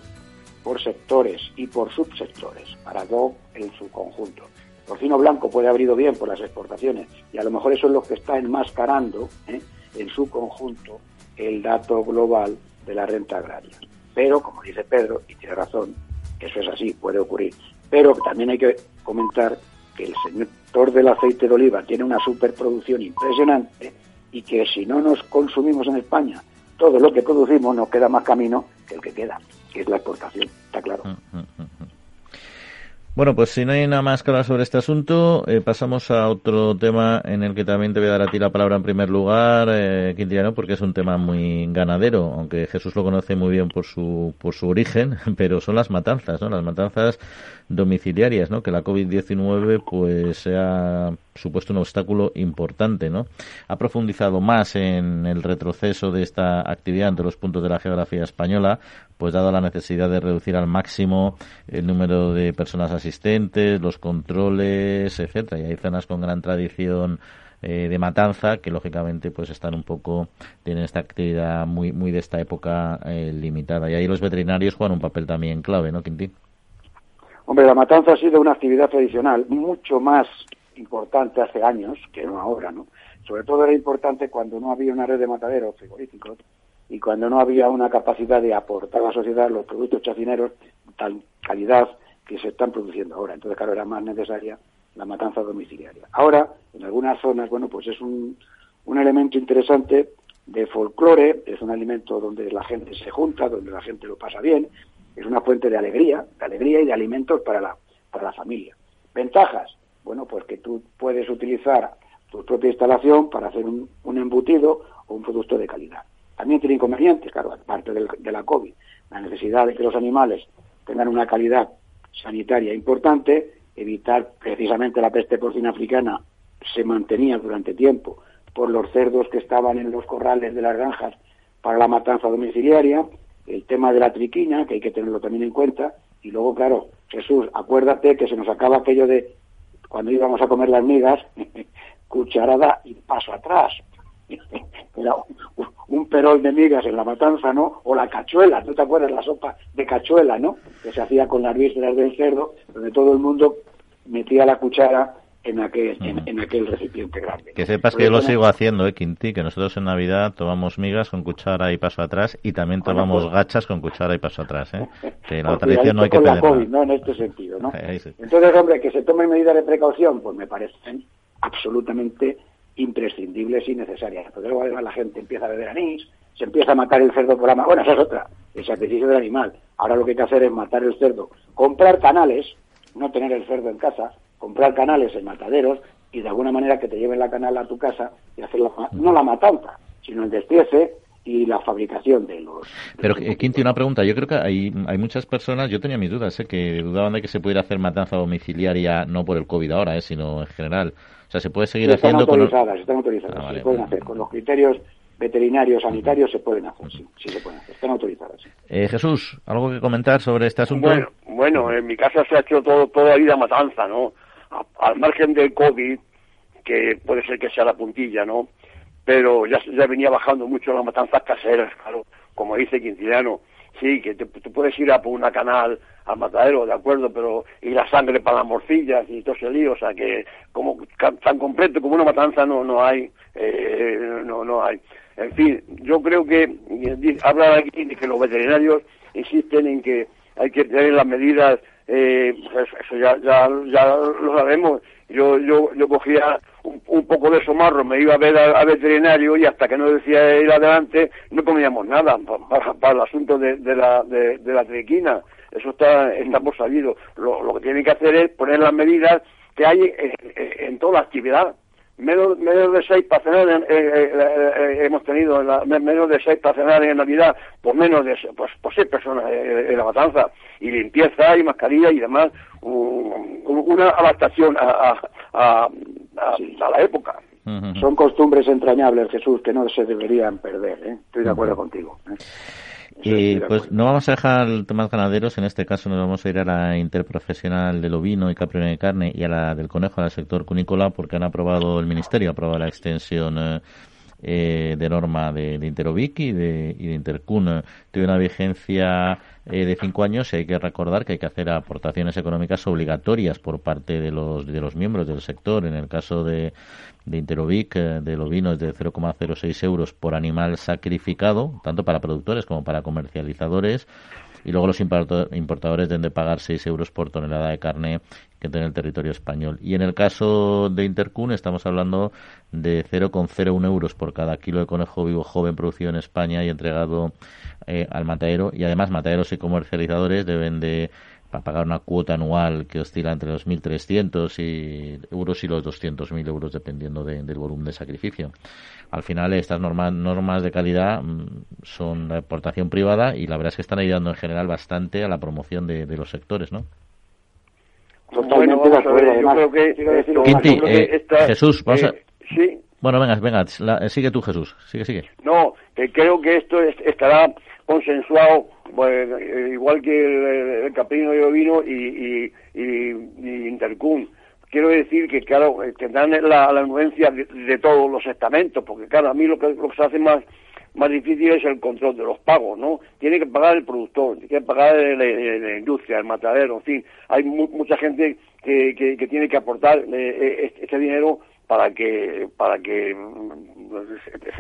[SPEAKER 4] por sectores y por subsectores, para todo en su conjunto. porcino blanco puede haber ido bien por las exportaciones y a lo mejor eso es lo que está enmascarando ¿eh? en su conjunto el dato global de la renta agraria. Pero, como dice Pedro, y tiene razón, eso es así, puede ocurrir. Pero también hay que comentar que el sector del aceite de oliva tiene una superproducción impresionante y que si no nos consumimos en España todo lo que producimos, nos queda más camino que el que queda, que es la exportación, está claro. Mm, mm, mm,
[SPEAKER 2] bueno, pues si no hay nada más que hablar sobre este asunto, eh, pasamos a otro tema en el que también te voy a dar a ti la palabra en primer lugar, eh, Quintiliano, porque es un tema muy ganadero, aunque Jesús lo conoce muy bien por su, por su origen, pero son las matanzas, ¿no? Las matanzas domiciliarias, ¿no? Que la COVID-19 pues ha supuesto un obstáculo importante, ¿no? Ha profundizado más en el retroceso de esta actividad entre los puntos de la geografía española, pues dado la necesidad de reducir al máximo el número de personas asistentes, los controles, etcétera. Y hay zonas con gran tradición eh, de matanza que lógicamente pues están un poco tienen esta actividad muy muy de esta época eh, limitada y ahí los veterinarios juegan un papel también clave, ¿no, Quintín?
[SPEAKER 4] Hombre, la matanza ha sido una actividad tradicional mucho más importante hace años que no ahora, ¿no? Sobre todo era importante cuando no había una red de mataderos frigoríficos y cuando no había una capacidad de aportar a la sociedad los productos chacineros tal calidad que se están produciendo ahora. Entonces, claro, era más necesaria la matanza domiciliaria. Ahora, en algunas zonas, bueno, pues es un, un elemento interesante de folclore, es un alimento donde la gente se junta, donde la gente lo pasa bien, es una fuente de alegría, de alegría y de alimentos para la, para la familia. Ventajas, bueno, pues que tú puedes utilizar tu propia instalación para hacer un, embutido o un producto de calidad. También tiene inconvenientes, claro, aparte de la COVID, la necesidad de que los animales tengan una calidad sanitaria importante, evitar precisamente la peste porcina africana se mantenía durante tiempo por los cerdos que estaban en los corrales de las granjas para la matanza domiciliaria, el tema de la triquina, que hay que tenerlo también en cuenta, y luego, claro, Jesús, acuérdate que se nos acaba aquello de cuando íbamos a comer las migas, cucharada y paso atrás. Era un perol de migas en la matanza, ¿no? O la cachuela, ¿no te acuerdas la sopa de cachuela, ¿no? Que se hacía con las vísceras del cerdo, donde todo el mundo metía la cuchara en aquel, en, aquel recipiente grande.
[SPEAKER 2] Que sepas que yo lo sigo haciendo, ¿eh, Quinti? Que nosotros en Navidad tomamos migas con cuchara y paso atrás y también tomamos pues- gachas con cuchara y paso atrás, ¿eh? Que la
[SPEAKER 4] pues
[SPEAKER 2] tradición no hay que
[SPEAKER 4] COVID, ¿no? En este sentido, ¿no? Entonces, hombre, que se tomen medidas de precaución, pues me parecen absolutamente imprescindibles y necesarias. Porque luego además la gente empieza a beber anís, se empieza a matar el cerdo por la mano. Bueno, esa es otra, el sacrificio del animal. Ahora lo que hay que hacer es matar el cerdo, comprar canales, no tener el cerdo en casa, comprar canales en mataderos y de alguna manera que te lleven la canal a tu casa y hacer la, no la matanza, sino el despiece y la fabricación de los...
[SPEAKER 2] Pero, eh, Quinti, una pregunta. Yo creo que hay, hay muchas personas, yo tenía mis dudas, ¿eh? que dudaban de que se pudiera hacer matanza domiciliaria, no por el COVID ahora, ¿eh? sino en general. O sea, se puede seguir haciendo...
[SPEAKER 4] Autorizadas, Están autorizadas, ah, se pueden hacer. Con los criterios veterinarios, sanitarios, se pueden hacer, sí, sí se pueden hacer. Están autorizadas.
[SPEAKER 2] Eh, Jesús, ¿algo que comentar sobre este asunto?
[SPEAKER 3] Bueno, bueno, en mi casa se ha hecho todo, toda la vida matanza, ¿no? Al margen del COVID, que puede ser que sea la puntilla, ¿no? Pero ya, ya venía bajando mucho las matanzas caseras, claro, como dice Quintiliano. Sí, que te, puedes ir a por una canal al matadero, de acuerdo, pero y la sangre para las morcillas y todo ese lío, o sea que como tan completo como una matanza no no hay, eh, no no hay. En fin, yo creo que habla aquí de que los veterinarios insisten en que hay que tener las medidas eh, pues eso ya, ya, ya lo sabemos. Yo, yo, yo cogía un, poco de somarro, me iba a ver al, veterinario y hasta que no decía ir adelante no comíamos nada para, el asunto de, la, de, la triquina. Eso está, está por sabido. Lo, lo que tienen que hacer es poner las medidas que hay en toda actividad menos, menos de seis para cenar eh, eh, eh, hemos tenido menos de seis para cenar en Navidad por menos de pues, por seis personas en la matanza. Y limpieza y mascarilla y demás una adaptación a, a, a, la época.
[SPEAKER 4] Son costumbres entrañables Jesús que no se deberían perder estoy de acuerdo contigo
[SPEAKER 2] y pues no vamos a dejar temas ganaderos, en este caso nos vamos a ir a la interprofesional del ovino y caprino de carne y a la del conejo, al sector cunícola, porque han aprobado, el Ministerio ha aprobado la extensión eh, eh, de norma de, de Interovic y de, y de Intercun. Tiene una vigencia eh, de cinco años hay que recordar que hay que hacer aportaciones económicas obligatorias por parte de los, de los miembros del sector. En el caso de, de Interovic, eh, del ovino, es de 0,06 euros por animal sacrificado, tanto para productores como para comercializadores y luego los importadores deben de pagar 6 euros por tonelada de carne que tiene el territorio español. Y en el caso de Intercun estamos hablando de 0,01 euros por cada kilo de conejo vivo joven producido en España y entregado eh, al matadero. Y además mataderos y comercializadores deben de pagar una cuota anual que oscila entre los 1.300 y euros y los 200.000 euros dependiendo del volumen de sacrificio al final estas normas, normas de calidad mm, son de aportación privada y la verdad es que están ayudando en general bastante a la promoción de, los sectores, ¿no?
[SPEAKER 3] Bueno, vamos a ver, yo creo que...
[SPEAKER 2] Quinti, eh, Jesús, vamos a... Eh, sí. Bueno, venga, venga, eh, sigue tú, Jesús, sigue, sigue.
[SPEAKER 3] No, creo que esto estará consensuado, igual que el, caprino de ovino y, y, y Intercum quiero decir que, claro, eh, tendrán la, la anuencia de, todos los estamentos, porque, claro, a mí lo que, lo que se hace más, más difícil es el control de los pagos, ¿no? Tiene que pagar el productor, tiene que pagar la, industria, el matadero, en fin, hay mucha gente que, que, tiene que aportar eh, eh, este dinero para que para que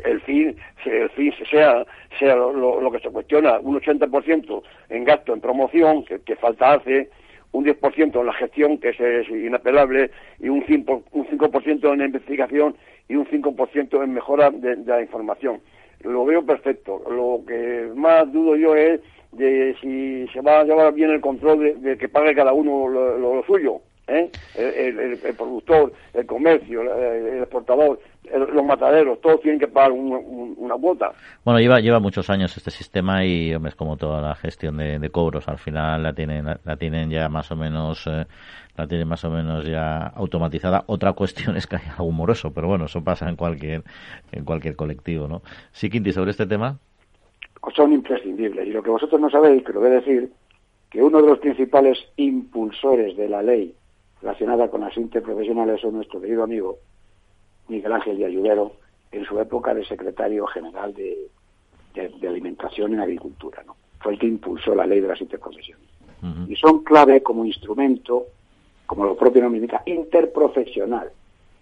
[SPEAKER 3] el fin el fin sea sea lo, que se cuestiona un 80% en gasto en promoción que, falta hace un 10% en la gestión, que es, inapelable, y un 5%, un 5 en investigación y un 5% en mejora de, la información. Lo veo perfecto. Lo que más dudo yo es de si se va a llevar bien el control de, que pague cada uno lo suyo. ¿Eh? El, productor, el comercio, el, exportador, los mataderos, todos tienen que pagar una cuota.
[SPEAKER 2] Bueno, lleva lleva muchos años este sistema y hombre, es como toda la gestión de, cobros, al final la tienen la, tienen ya más o menos eh, la tienen más o menos ya automatizada. Otra cuestión es que hay algo moroso, pero bueno, eso pasa en cualquier en cualquier colectivo, ¿no? Sí, Quinti, sobre este tema.
[SPEAKER 4] Son imprescindibles y lo que vosotros no sabéis, que lo voy a decir, que uno de los principales impulsores de la ley relacionada con las interprofesionales son nuestro querido amigo Miguel Ángel de Ayudero en su época de secretario general de, Alimentación en Agricultura. ¿no? Fue el que impulsó la ley de las interprofesiones. Y son clave como instrumento, como lo propio nombre indica, interprofesional.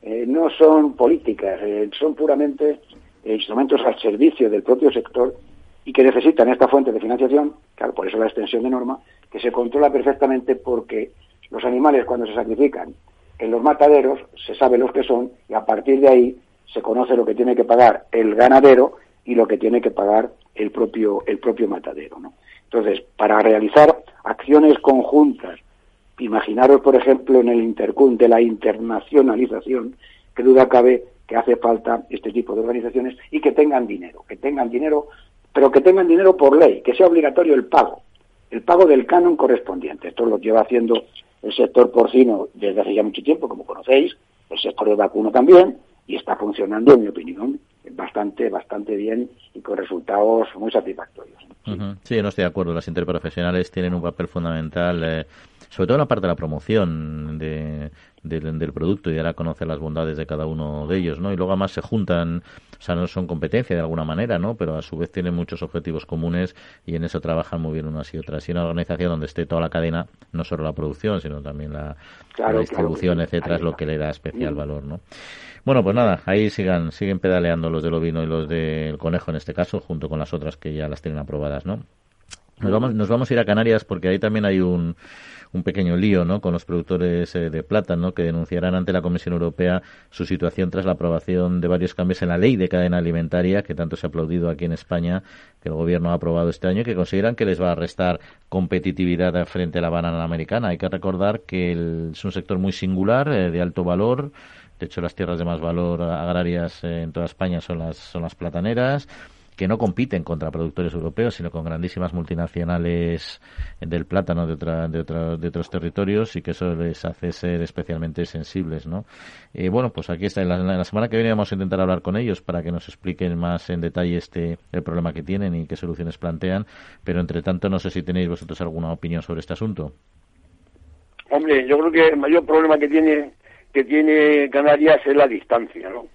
[SPEAKER 4] Eh, no son políticas, eh, son puramente eh, instrumentos al servicio del propio sector y que necesitan esta fuente de financiación, claro, por eso la extensión de norma, que se controla perfectamente porque los animales cuando se sacrifican en los mataderos se sabe los que son y a partir de ahí se conoce lo que tiene que pagar el ganadero y lo que tiene que pagar el propio el propio matadero, ¿no? Entonces, para realizar acciones conjuntas, imaginaros, por ejemplo, en el intercun de la internacionalización, que duda cabe que hace falta este tipo de organizaciones y que tengan dinero, que tengan dinero, pero que tengan dinero por ley, que sea obligatorio el pago, el pago del canon correspondiente. Esto lo lleva haciendo el sector porcino desde hace ya mucho tiempo, como conocéis, el sector de vacuno también, y está funcionando, en mi opinión, bastante, bastante bien y con resultados muy satisfactorios.
[SPEAKER 2] Sí, no estoy de acuerdo. Las interprofesionales tienen un papel fundamental, eh, sobre todo en la parte de la promoción de, del producto y dar a conocer las bondades de cada uno de ellos, ¿no? Y luego además se juntan, o sea, no son competencia de alguna manera, ¿no? Pero a su vez tienen muchos objetivos comunes y en eso trabajan muy bien unas y otras. Y una organización donde esté toda la cadena, no solo la producción, sino también la, distribución, etcétera, es lo que le da especial valor, ¿no? Bueno, pues nada, ahí sigan, siguen pedaleando los del ovino y los del conejo en este caso, junto con las otras que ya las tienen aprobadas, ¿no? Nos vamos, nos vamos a ir a Canarias porque ahí también hay un, un pequeño lío ¿no? con los productores eh, de plátano que denunciarán ante la Comisión Europea su situación tras la aprobación de varios cambios en la ley de cadena alimentaria que tanto se ha aplaudido aquí en España, que el Gobierno ha aprobado este año y que consideran que les va a restar competitividad frente a la banana americana. Hay que recordar que es un sector muy singular, eh, de alto valor. De hecho, las tierras de más valor agrarias eh, en toda España son las, son las plataneras que no compiten contra productores europeos, sino con grandísimas multinacionales del plátano de, de, otros territorios y que eso les hace ser especialmente sensibles, ¿no? Eh, bueno, pues aquí está. En la, semana que viene vamos a intentar hablar con ellos para que nos expliquen más en detalle este el problema que tienen y qué soluciones plantean. Pero entre tanto, no sé si tenéis vosotros alguna opinión sobre este asunto.
[SPEAKER 3] Hombre, yo creo que el mayor problema que tiene que tiene Canarias es la distancia, ¿no?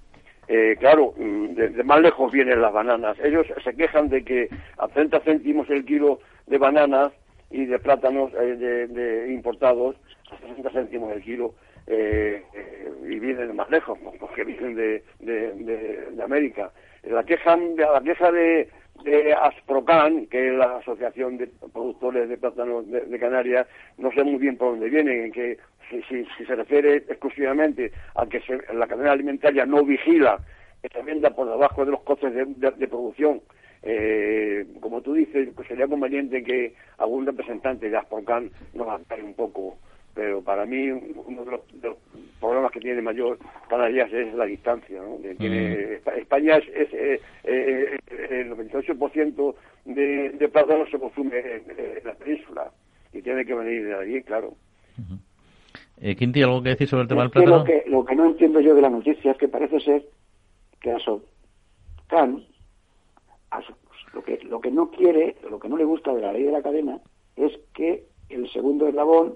[SPEAKER 3] Eh, claro, mm, de, más lejos vienen las bananas. Ellos se quejan de que a 30 céntimos el kilo de bananas y de plátanos eh, de, importados a 60 céntimos el kilo eh, eh, y vienen más lejos, porque vienen de, de, América. La queja, la queja de, de Asprocan, que es la Asociación de Productores de Plátanos de, Canarias, no sé muy bien por dónde vienen, en que si, si, se refiere exclusivamente a que la cadena alimentaria no vigila se venda por debajo de los costes de, producción, eh, como tú dices, pues sería conveniente que algún representante de Asprocan nos aclare un poco pero para mí uno de los, problemas que tiene mayor Canarias es la distancia. ¿no? Tiene, mm. España es, es eh, eh, el 98% de, de plátano se consume en, la península y tiene que venir de allí, claro.
[SPEAKER 2] Eh, Quinti, ¿algo que decir sobre el tema del plátano?
[SPEAKER 4] Lo que, lo que no entiendo yo de la noticia es que parece ser que a Can, lo que, lo que no quiere, lo que no le gusta de la ley de la cadena es que el segundo eslabón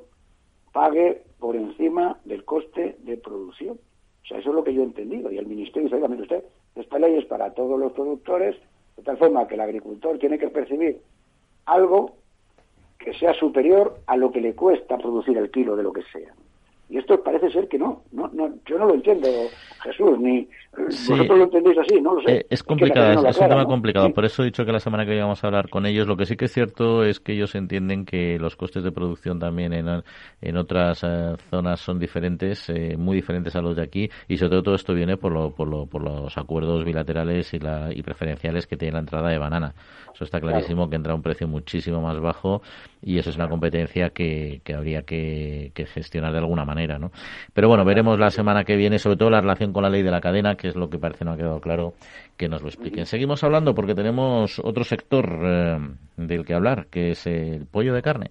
[SPEAKER 4] pague por encima del coste de producción. O sea, eso es lo que yo he entendido. Y el Ministerio dice, oiga, usted, esta ley es para todos los productores, de tal forma que el agricultor tiene que percibir algo que sea superior a lo que le cuesta producir el kilo de lo que sea. Y esto parece ser que no, no, no yo no lo entiendo, Jesús, ni vosotros lo entendéis así, no lo sé.
[SPEAKER 2] Eh, es complicado, es, un tema complicado, por eso he dicho que la semana que viene vamos a hablar con ellos. Lo que sí que es cierto es que ellos entienden que los costes de producción también en, en otras eh, zonas son diferentes, eh, muy diferentes a los de aquí, y sobre todo todo esto viene por, lo, por, lo, por los acuerdos bilaterales y, la, y preferenciales que tiene la entrada de banana. Eso está clarísimo que entra a un precio muchísimo más bajo y eso es una competencia que, que habría que, que gestionar de alguna manera. ¿No? Pero bueno, veremos la semana que viene, sobre todo la relación con la ley de la cadena, que es lo que parece no ha quedado claro que nos lo expliquen. Seguimos hablando porque tenemos otro sector eh, del que hablar, que es el pollo de carne.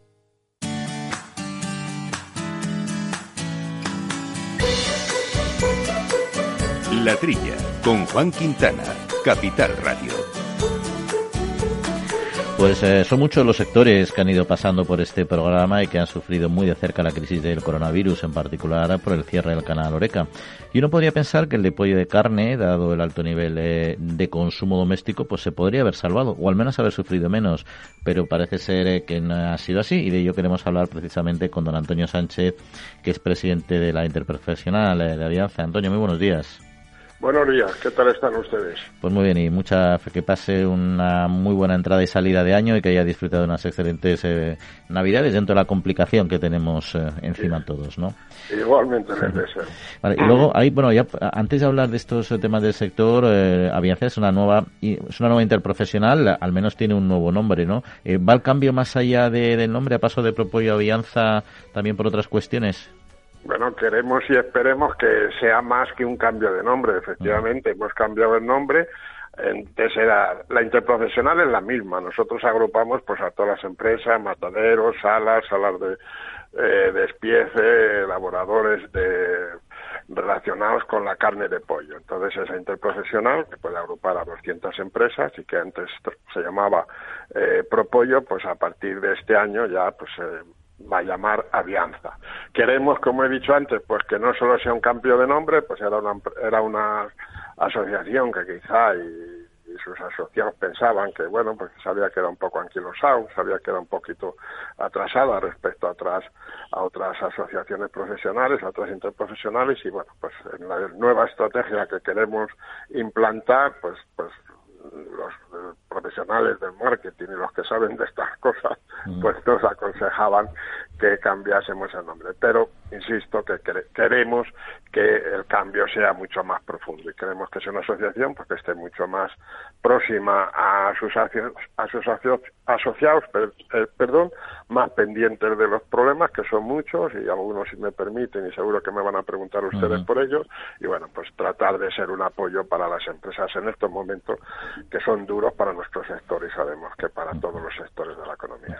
[SPEAKER 1] La Trilla, con Juan Quintana, Capital Radio.
[SPEAKER 2] Pues eh, son muchos los sectores que han ido pasando por este programa y que han sufrido muy de cerca la crisis del coronavirus, en particular por el cierre del canal Oreca. Y uno podría pensar que el de pollo de carne, dado el alto nivel eh, de consumo doméstico, pues se podría haber salvado, o al menos haber sufrido menos, pero parece ser eh, que no ha sido así, y de ello queremos hablar precisamente con don Antonio Sánchez, que es presidente de la Interprofesional de Alianza. Antonio, muy buenos días.
[SPEAKER 7] Buenos días, ¿qué tal están ustedes?
[SPEAKER 2] Pues muy bien y mucha fe que pase una muy buena entrada y salida de año y que haya disfrutado de unas excelentes eh, Navidades dentro de la complicación que tenemos eh, encima todos, ¿no?
[SPEAKER 7] Igualmente,
[SPEAKER 2] vale, y luego, ahí, bueno, ya antes de hablar de estos temas del sector, eh, Avianza es una nueva es una nueva interprofesional, al menos tiene un nuevo nombre, ¿no? Eh, ¿Va el cambio más allá del nombre, a paso de Propollo Avianza, también por otras cuestiones?
[SPEAKER 7] Bueno, queremos y esperemos que sea más que un cambio de nombre. Efectivamente, hemos cambiado el nombre. Entonces era, la interprofesional es la misma. Nosotros agrupamos pues a todas las empresas, mataderos, salas, salas de eh, despiece, elaboradores de relacionados con la carne de pollo. Entonces esa interprofesional que puede agrupar a 200 empresas y que antes se llamaba eh, Propollo, pues a partir de este año ya pues eh, va a llamar Alianza. Queremos, como he dicho antes, pues que no solo sea un cambio de nombre, pues era una, era una asociación que quizá y, sus asociados pensaban que, bueno, pues sabía que era un poco anquilosado, sabía que era un poquito atrasada respecto a otras, a otras asociaciones profesionales, a otras interprofesionales y, bueno, pues en la nueva estrategia que queremos implantar, pues, pues los eh, profesionales del marketing y los que saben de estas cosas, pues nos aconsejaban que cambiásemos el nombre. Pero insisto que queremos que el cambio sea mucho más profundo y queremos que sea una asociación porque esté mucho más próxima a sus, a sus asociados, eh, perdón, más pendientes de los problemas, que son muchos, y algunos si me permiten, y seguro que me van a preguntar ustedes por ello, y bueno, pues tratar de ser un apoyo para las empresas en estos momentos que son duros para nuestro sector y sabemos que para todos los sectores de la economía.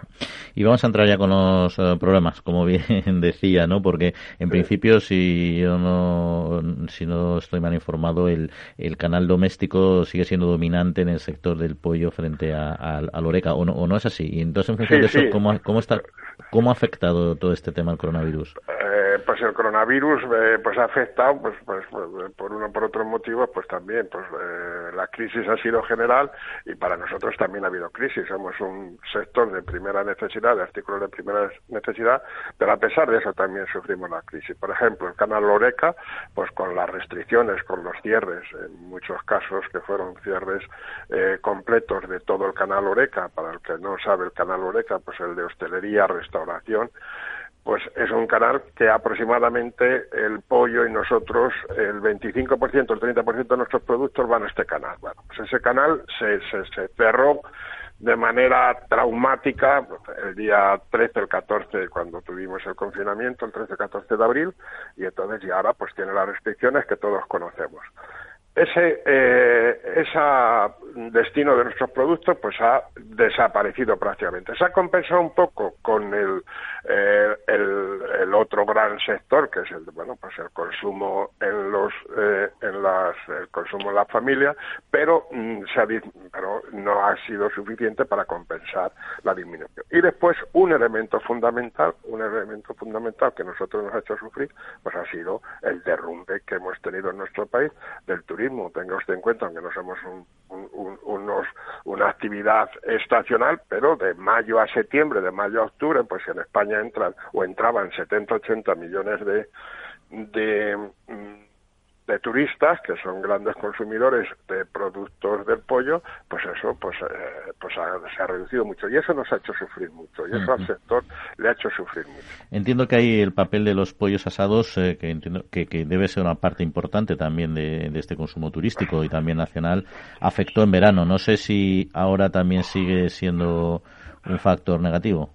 [SPEAKER 2] Y vamos a entrar ya con los eh, problemas, como bien decía, ¿no? Porque en principio, si yo no, si no estoy mal informado, el, el canal doméstico sigue siendo dominante en el sector del pollo frente a, a, Loreca, ¿o no, ¿o no es así? Y entonces, en función de eso, ¿cómo, ¿cómo, está, ¿cómo ha afectado todo este tema al coronavirus?
[SPEAKER 7] Eh, pues el coronavirus eh, pues ha afectado, pues, pues, por uno por otros motivos, pues también, pues eh, la crisis ha sido general y para nosotros también ha habido crisis. Somos un sector de primera necesidad, de artículos de primera necesidad, pero a pesar de eso también sufrimos la crisis. Por ejemplo, el canal Loreca, pues con las restricciones, con los cierres, en muchos casos que fueron cierres eh, completos de todo el canal Oreca, para el que no sabe el canal Oreca, pues el de hostelería, restauración, pues es un canal que aproximadamente el pollo y nosotros, el 25%, el 30% de nuestros productos van a este canal. Bueno, pues ese canal se, se, se cerró de manera traumática el día 13, el 14, cuando tuvimos el confinamiento, el 13, 14 de abril, y entonces y ahora pues tiene las restricciones que todos conocemos ese eh, destino de nuestros productos pues ha desaparecido prácticamente. Se ha compensado un poco con el, eh, el, otro gran sector que es el bueno pues el consumo en los eh, en las el consumo en la familia pero mm, se ha, pero no ha sido suficiente para compensar la disminución. Y después un elemento fundamental un elemento fundamental que nosotros nos ha hecho sufrir pues ha sido el derrumbe que hemos tenido en nuestro país del turismo tenga usted en cuenta, aunque no somos unos, una actividad estacional, pero de mayo a septiembre, de mayo a octubre, pues en España entran o entraban 70, 80 millones de, de mm, de turistas que son grandes consumidores de productos del pollo, pues eso pues, eh, pues se ha reducido mucho y eso nos ha hecho sufrir mucho y eso al sector le ha hecho sufrir mucho.
[SPEAKER 2] Entiendo que hay el papel de los pollos asados eh, que entiendo que, que, debe ser una parte importante también de, de, este consumo turístico y también nacional. Afectó en verano. No sé si ahora también sigue siendo un factor negativo.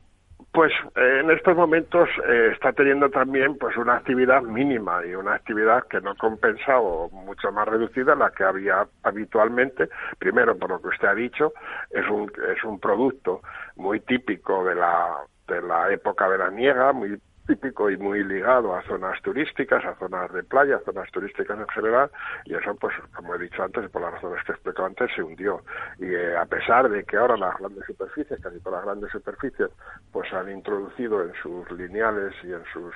[SPEAKER 7] Pues eh, en estos momentos eh, está teniendo también pues una actividad mínima y una actividad que no compensa o mucho más reducida a la que había habitualmente. Primero, por lo que usted ha dicho, es un es un producto muy típico de la de la época veraniega, muy típico y muy ligado a zonas turísticas, a zonas de playa, zonas turísticas en general, y eso, pues, como he dicho antes, por las razones que explico antes, se hundió. Y eh, a pesar de que ahora las grandes superficies, casi todas las grandes superficies, pues han introducido en sus lineales y en sus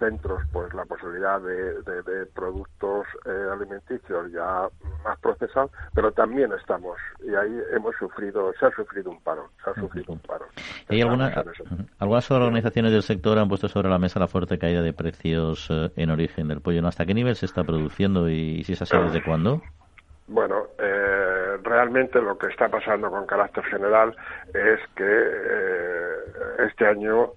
[SPEAKER 7] dentro pues la posibilidad de, de, productos eh, alimenticios ya más procesados, pero también estamos y ahí hemos sufrido, se ha sufrido un paro, se ha sufrido un paro.
[SPEAKER 2] ¿Hay alguna, algunas organizaciones del sector han puesto sobre la mesa la fuerte caída de precios eh, en origen del pollo? ¿Hasta qué nivel se está produciendo y, si es así desde cuándo?
[SPEAKER 7] Bueno, eh, realmente lo que está pasando con carácter general es que este año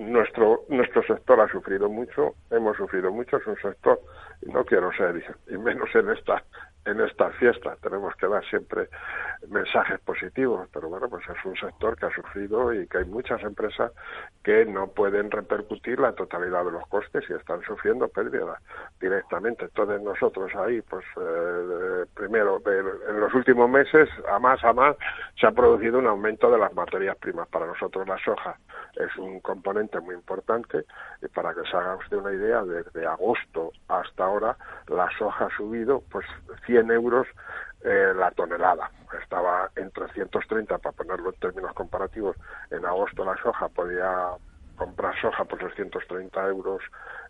[SPEAKER 7] nuestro nuestro sector ha sufrido mucho, hemos sufrido mucho, es un sector, y no quiero ser, y menos en esta en esta fiesta. Tenemos que dar siempre mensajes positivos, pero bueno, pues es un sector que ha sufrido y que hay muchas empresas que no pueden repercutir la totalidad de los costes y están sufriendo pérdidas directamente. Entonces nosotros ahí, pues eh, primero, en los últimos meses, a más a más, se ha producido un aumento de las materias primas. Para nosotros la soja es un componente muy importante y para que se haga usted una idea, desde agosto hasta ahora la soja ha subido pues 100 euros eh, la tonelada. Estaba en 330, para ponerlo en términos comparativos, en agosto la soja podía comprar soja por 330 euros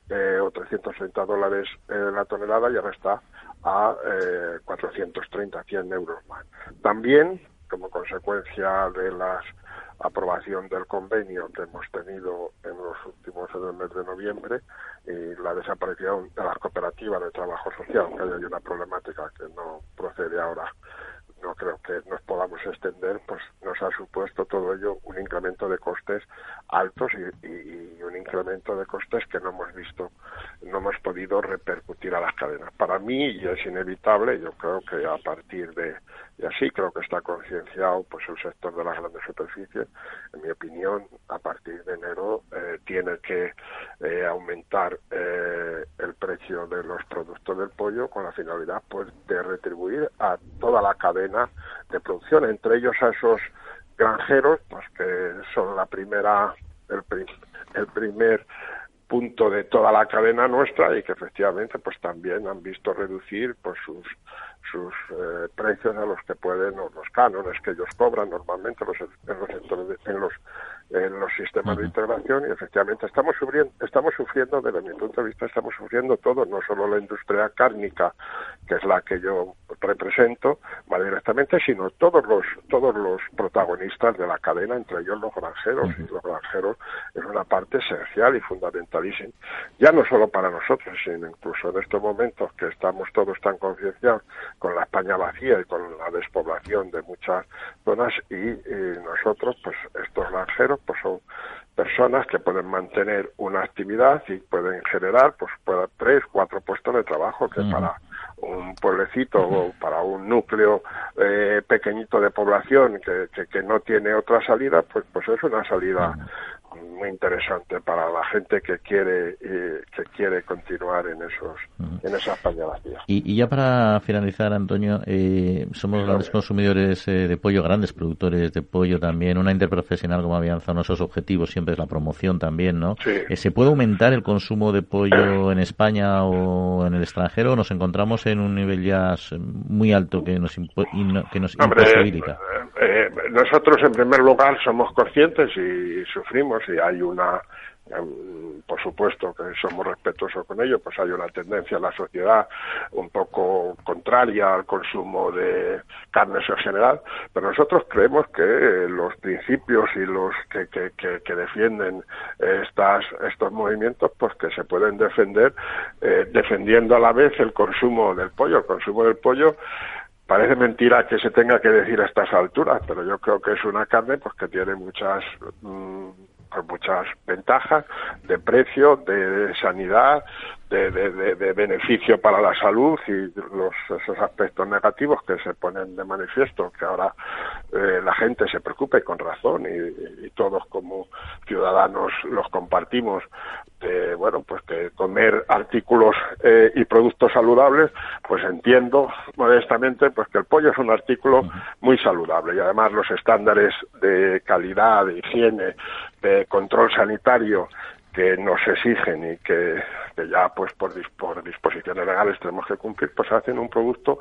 [SPEAKER 7] eh, o 330 dólares eh, la tonelada y ahora está a eh, 430, 100 euros más. También, como consecuencia de las aprobación del convenio que hemos tenido en los últimos en el de noviembre y la desaparición de las cooperativas de trabajo social, que hay una problemática que no procede ahora no creo que nos podamos extender, pues nos ha supuesto todo ello un incremento de costes altos y, un incremento de costes que no hemos visto, no hemos podido repercutir a las cadenas. Para mí, y es inevitable, yo creo que a partir de, y así creo que está concienciado pues el sector de las grandes superficies, en mi opinión, a partir de enero eh, tiene que eh, aumentar eh, el precio de los productos del pollo con la finalidad pues de retribuir a toda la cadena de producción, entre ellos a esos granjeros, pues que son la primera, el, el primer punto de toda la cadena nuestra y que efectivamente pues también han visto reducir pues sus sus eh, precios a los que pueden o los cánones que ellos cobran normalmente los, en los en los en los sistemas de integración y efectivamente estamos sufriendo, estamos sufriendo, desde mi punto de vista, estamos sufriendo todo, no solo la industria cárnica, que es la que yo represento más directamente, sino todos los, todos los protagonistas de la cadena, entre ellos los granjeros, y los granjeros es una parte esencial y fundamentalísima, ya no solo para nosotros, sino incluso en estos momentos que estamos todos tan concienciados con la España vacía y con la despoblación de muchas zonas y, y nosotros, pues estos granjeros, pues son personas que pueden mantener una actividad y pueden generar pues tres, cuatro puestos de trabajo que para un pueblecito o para un núcleo eh, pequeñito de población que, que, no tiene otra salida, pues pues es una salida muy interesante para la gente que quiere eh, que quiere continuar en esos en esas pañalacías.
[SPEAKER 2] Y, y, ya para finalizar, Antonio, eh, somos grandes consumidores eh, de pollo, grandes productores de pollo también. Una interprofesional como Avianza, nuestros objetivos siempre es la promoción también, ¿no? ¿Se puede aumentar el consumo de pollo en España o en el extranjero? ¿Nos encontramos en un nivel ya muy alto que nos, que nos imposibilita?
[SPEAKER 7] Nosotros, en primer lugar, somos conscientes y sufrimos y hay una em, por supuesto que somos respetuosos con ello, pues hay una tendencia en la sociedad un poco contraria al consumo de carnes en general, pero nosotros creemos que los principios y los que, que, que, defienden estas, estos movimientos, pues que se pueden defender eh, defendiendo a la vez el consumo del pollo. El consumo del pollo parece mentira que se tenga que decir a estas alturas, pero yo creo que es una carne pues que tiene muchas mm, pues muchas ventajas de precio, de sanidad, de, de, de, beneficio para la salud y los, esos aspectos negativos que se ponen de manifiesto, que ahora eh, la gente se preocupa y con razón y, y, todos como ciudadanos los compartimos, de, bueno, pues que comer artículos eh, y productos saludables, pues entiendo modestamente pues que el pollo es un artículo muy saludable y además los estándares de calidad, de higiene, de control sanitario que nos exigen y que, ya pues por, por, disposiciones legales tenemos que cumplir, pues hacen un producto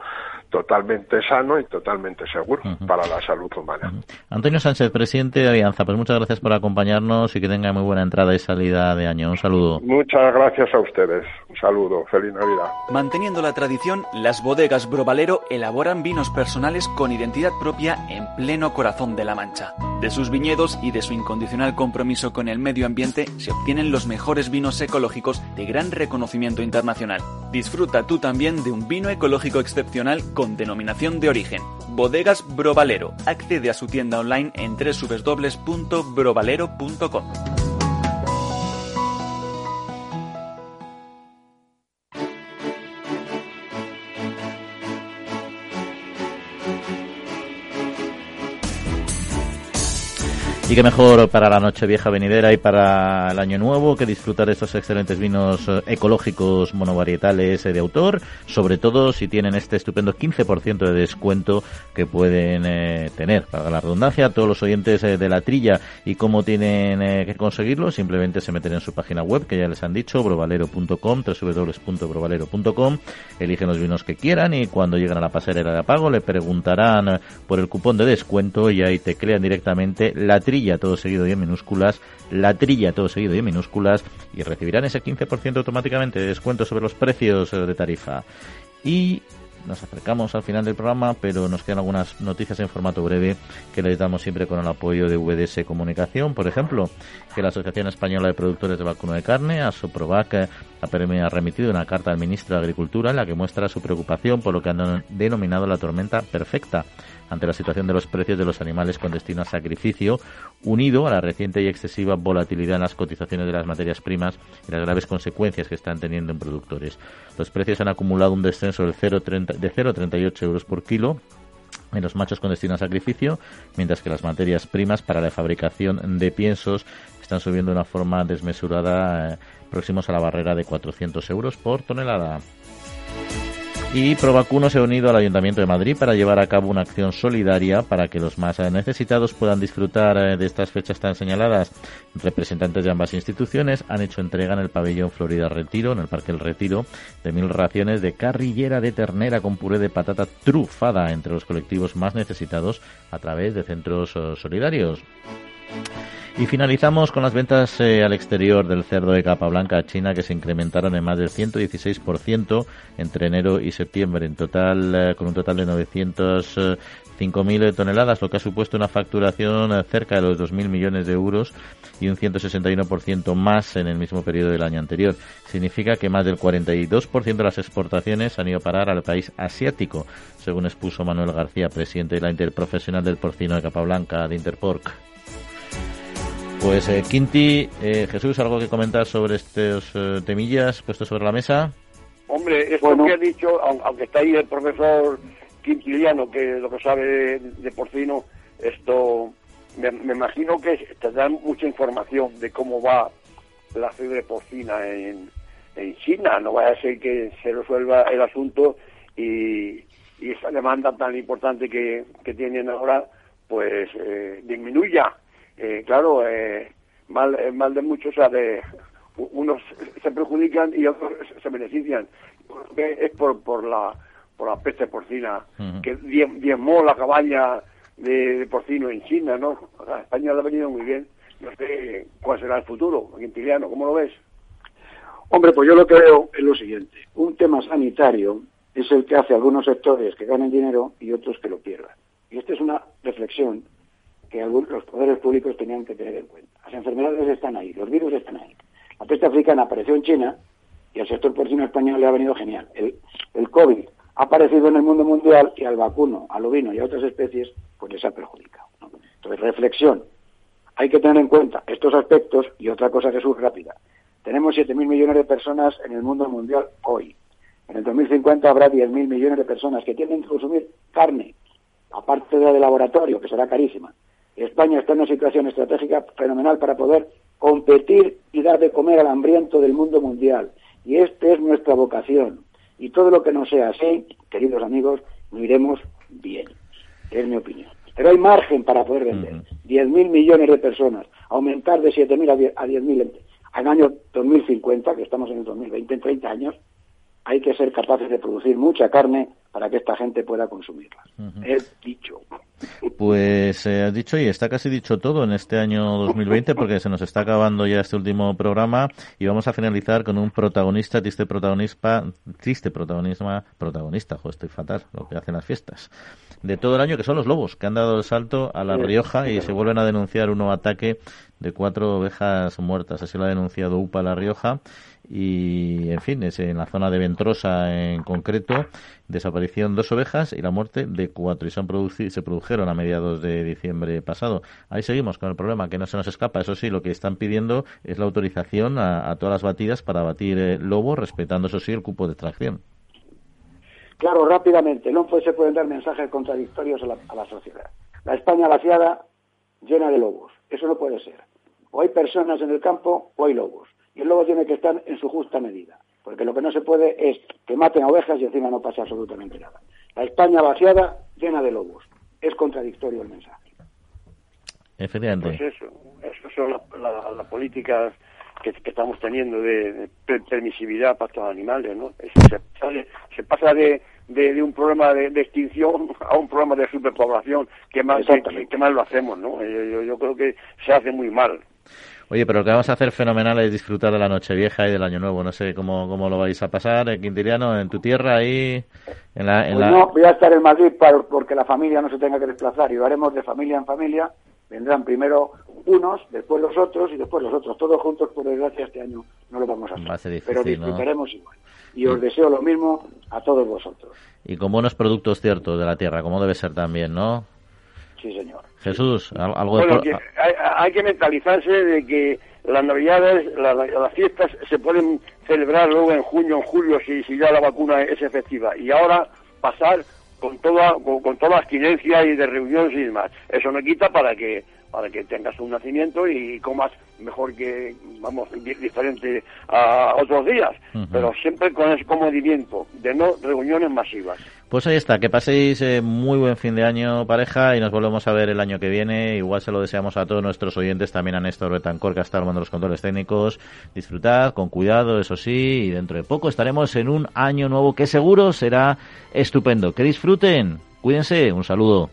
[SPEAKER 7] totalmente sano y totalmente seguro para la salud humana.
[SPEAKER 2] Antonio Sánchez, presidente de Alianza, pues muchas gracias por acompañarnos y que tenga muy buena entrada y salida de año. Un saludo.
[SPEAKER 7] Muchas gracias a ustedes. Un saludo. Feliz Navidad.
[SPEAKER 8] Manteniendo la tradición, las bodegas Brovalero elaboran vinos personales con identidad propia en pleno corazón de la Mancha. De sus viñedos y de su incondicional compromiso con el medio ambiente se obtienen los mejores vinos ecológicos de gran reconocimiento internacional. Disfruta tú también de un vino ecológico excepcional con denominación de origen. Bodegas Brovalero. Accede a su tienda online en www.brovalero.com.
[SPEAKER 2] Y qué mejor para la noche vieja venidera y para el año nuevo que disfrutar estos excelentes vinos eh, ecológicos monovarietales eh, de autor, sobre todo si tienen este estupendo 15% de descuento que pueden eh, tener. Para la redundancia, todos los oyentes de la trilla y cómo tienen que conseguirlo, simplemente se meten en su página web, que ya les han dicho, brovalero.com, www.brovalero.com, eligen los vinos que quieran y cuando llegan a la pasarela de apago le preguntarán por el cupón de descuento y ahí teclean directamente la trilla trilla todo seguido y en minúsculas, la trilla todo seguido en minúsculas y recibirán ese 15% automáticamente de descuento sobre los precios eh, de tarifa. Y nos acercamos al final del programa, pero nos quedan algunas noticias en formato breve que les damos siempre con el apoyo de VDS Comunicación. Por ejemplo, que la Asociación Española de Productores de Vacuno de Carne, ASOPROVAC, ha remitido una carta al ministro de Agricultura en la que muestra su preocupación por lo que han denominado la tormenta perfecta ante la situación de los precios de los animales con destino a sacrificio, unido a la reciente y excesiva volatilidad en las cotizaciones de las materias primas y las graves consecuencias que están teniendo en productores. Los precios han acumulado un descenso del 0, de 0,38 euros por kilo en los machos con destino a sacrificio, mientras que las materias primas para la fabricación de piensos están subiendo de una forma desmesurada, eh, próximos a la barrera de 400 euros por tonelada. Y Provacuno se ha unido al Ayuntamiento de Madrid para llevar a cabo una acción solidaria para que los más necesitados puedan disfrutar eh, de estas fechas tan señaladas. Representantes de ambas instituciones han hecho entrega en el pabellón Florida Retiro, en el Parque El Retiro, de mil raciones de carrillera de ternera con puré de patata trufada entre los colectivos más necesitados a través de centros eh, solidarios. Y finalizamos con las ventas eh, al exterior del cerdo de capa blanca a China que se incrementaron en más del 116% entre enero y septiembre, en total eh, con un total de 905.000 toneladas, lo que ha supuesto una facturación eh, cerca de los 2.000 millones de euros y un 161% más en el mismo periodo del año anterior. Significa que más del 42% de las exportaciones han ido a parar al país asiático, según expuso Manuel García, presidente de la Interprofesional del Porcino de Capa Blanca de Interporc. Pues eh, Quinti, eh, Jesús, ¿algo que comentar sobre estos eh, temillas puestos sobre la mesa?
[SPEAKER 3] Hombre, esto que ha dicho, aunque está ahí el profesor Quintiliano, que lo que sabe de, porcino, esto me, imagino que te dan mucha información de cómo va la fiebre porcina en, en China. No vaya a ser que se resuelva el asunto y, y esa demanda tan importante que, que tienen ahora, pues eh, disminuya eh, claro, eh, mal, eh, mal de muchos, o sea, de, unos se perjudican y otros se benefician. Es por, por la por la peste porcina, que diezmó la cabaña de, porcino en China, ¿no? A España le ha venido muy bien. No sé cuál será el futuro, Quintiliano, ¿cómo lo ves?
[SPEAKER 4] Hombre, pues yo lo que veo es lo siguiente. Un tema sanitario es el que hace algunos sectores que ganen dinero y otros que lo pierdan. Y esta es una reflexión que los poderes públicos tenían que tener en cuenta. Las enfermedades están ahí, los virus están ahí. La peste africana apareció en China y al sector porcino español le ha venido genial. El, el COVID ha aparecido en el mundo mundial y al vacuno, al ovino y a otras especies, pues les ha perjudicado. Entonces, reflexión. Hay que tener en cuenta estos aspectos y otra cosa que es rápida. Tenemos 7.000 millones de personas en el mundo mundial hoy. En el 2050 habrá 10.000 millones de personas que tienen que consumir carne, aparte de la de laboratorio, que será carísima. España está en una situación estratégica fenomenal para poder competir y dar de comer al hambriento del mundo mundial. Y esta es nuestra vocación. Y todo lo que no sea así, queridos amigos, no iremos bien. Es mi opinión. Pero hay margen para poder vender. 10.000 millones de personas, aumentar de 7.000 a 10.000 al año 2050, que estamos en el 2020, en 30 años, hay que ser capaces de producir mucha carne para que esta gente pueda consumirla. He dicho.
[SPEAKER 2] Pues eh, has dicho y está casi dicho todo en este año 2020 porque se nos está acabando ya este último programa y vamos a finalizar con un protagonista, triste protagonista, triste protagonista, protagonista, joder, estoy fatal, lo que hacen las fiestas, de todo el año que son los lobos que han dado el salto a La Rioja y se vuelven a denunciar un nuevo ataque de cuatro ovejas muertas. Así lo ha denunciado UPA La Rioja y, en fin, es en la zona de Ventrosa en concreto, desaparecieron dos ovejas y la muerte de cuatro y se, han producido, se produjeron a mediados de diciembre pasado. Ahí seguimos con el problema, que no se nos escapa. Eso sí, lo que están pidiendo es la autorización a, todas las batidas para batir eh, lobo, respetando, eso sí, el cupo de extracción.
[SPEAKER 4] Claro, rápidamente, no se pueden dar mensajes contradictorios a la, a la sociedad. La España vaciada llena de lobos. Eso no puede ser. O hay personas en el campo o hay lobos y el lobo tiene que estar en su justa medida, porque lo que no se puede es que maten ovejas y encima no pase absolutamente nada. La España vaciada llena de lobos. Es contradictorio el mensaje.
[SPEAKER 2] Efectivamente.
[SPEAKER 3] Pues eso, eso son las políticas que, estamos teniendo de, permisividad para estos animales, ¿no? se, pasa de, de, un problema de, extinción a un problema de superpoblación, que más, que, más lo hacemos, ¿no? Yo, yo creo que se hace muy mal.
[SPEAKER 2] Oye, pero lo que vamos a hacer fenomenal es disfrutar de la Nochevieja y del Año Nuevo. No sé cómo, cómo lo vais a pasar, en Quintiliano, en tu tierra, ahí. En la, en
[SPEAKER 4] pues No, voy a estar en Madrid para, porque la familia no se tenga que desplazar y lo haremos de familia en familia. Vendrán primero unos, después los otros y después los otros. Todos juntos, por desgracia, este año no lo vamos a hacer.
[SPEAKER 2] difícil,
[SPEAKER 4] pero disfrutaremos igual. Y os deseo lo mismo a todos vosotros.
[SPEAKER 2] Y con buenos productos ciertos de la tierra, como debe ser también, ¿no?
[SPEAKER 4] Sí, señor.
[SPEAKER 2] Jesús, algo
[SPEAKER 3] bueno, hay, que mentalizarse de que las navidades, las fiestas se pueden celebrar luego en junio, en julio, si, si ya la vacuna es efectiva. Y ahora pasar con toda, con, toda abstinencia y de reuniones y demás. Eso no quita para que para que tengas un nacimiento y comas mejor que, vamos, diferente a otros días, pero siempre con ese comodimiento de no reuniones masivas.
[SPEAKER 2] Pues ahí está, que paséis eh, muy buen fin de año pareja y nos volvemos a ver el año que viene. Igual se lo deseamos a todos nuestros oyentes, también a Néstor Betancor, que está armando los controles técnicos. Disfrutad con cuidado, eso sí, y dentro de poco estaremos en un año nuevo que seguro será estupendo. Que disfruten, cuídense, un saludo.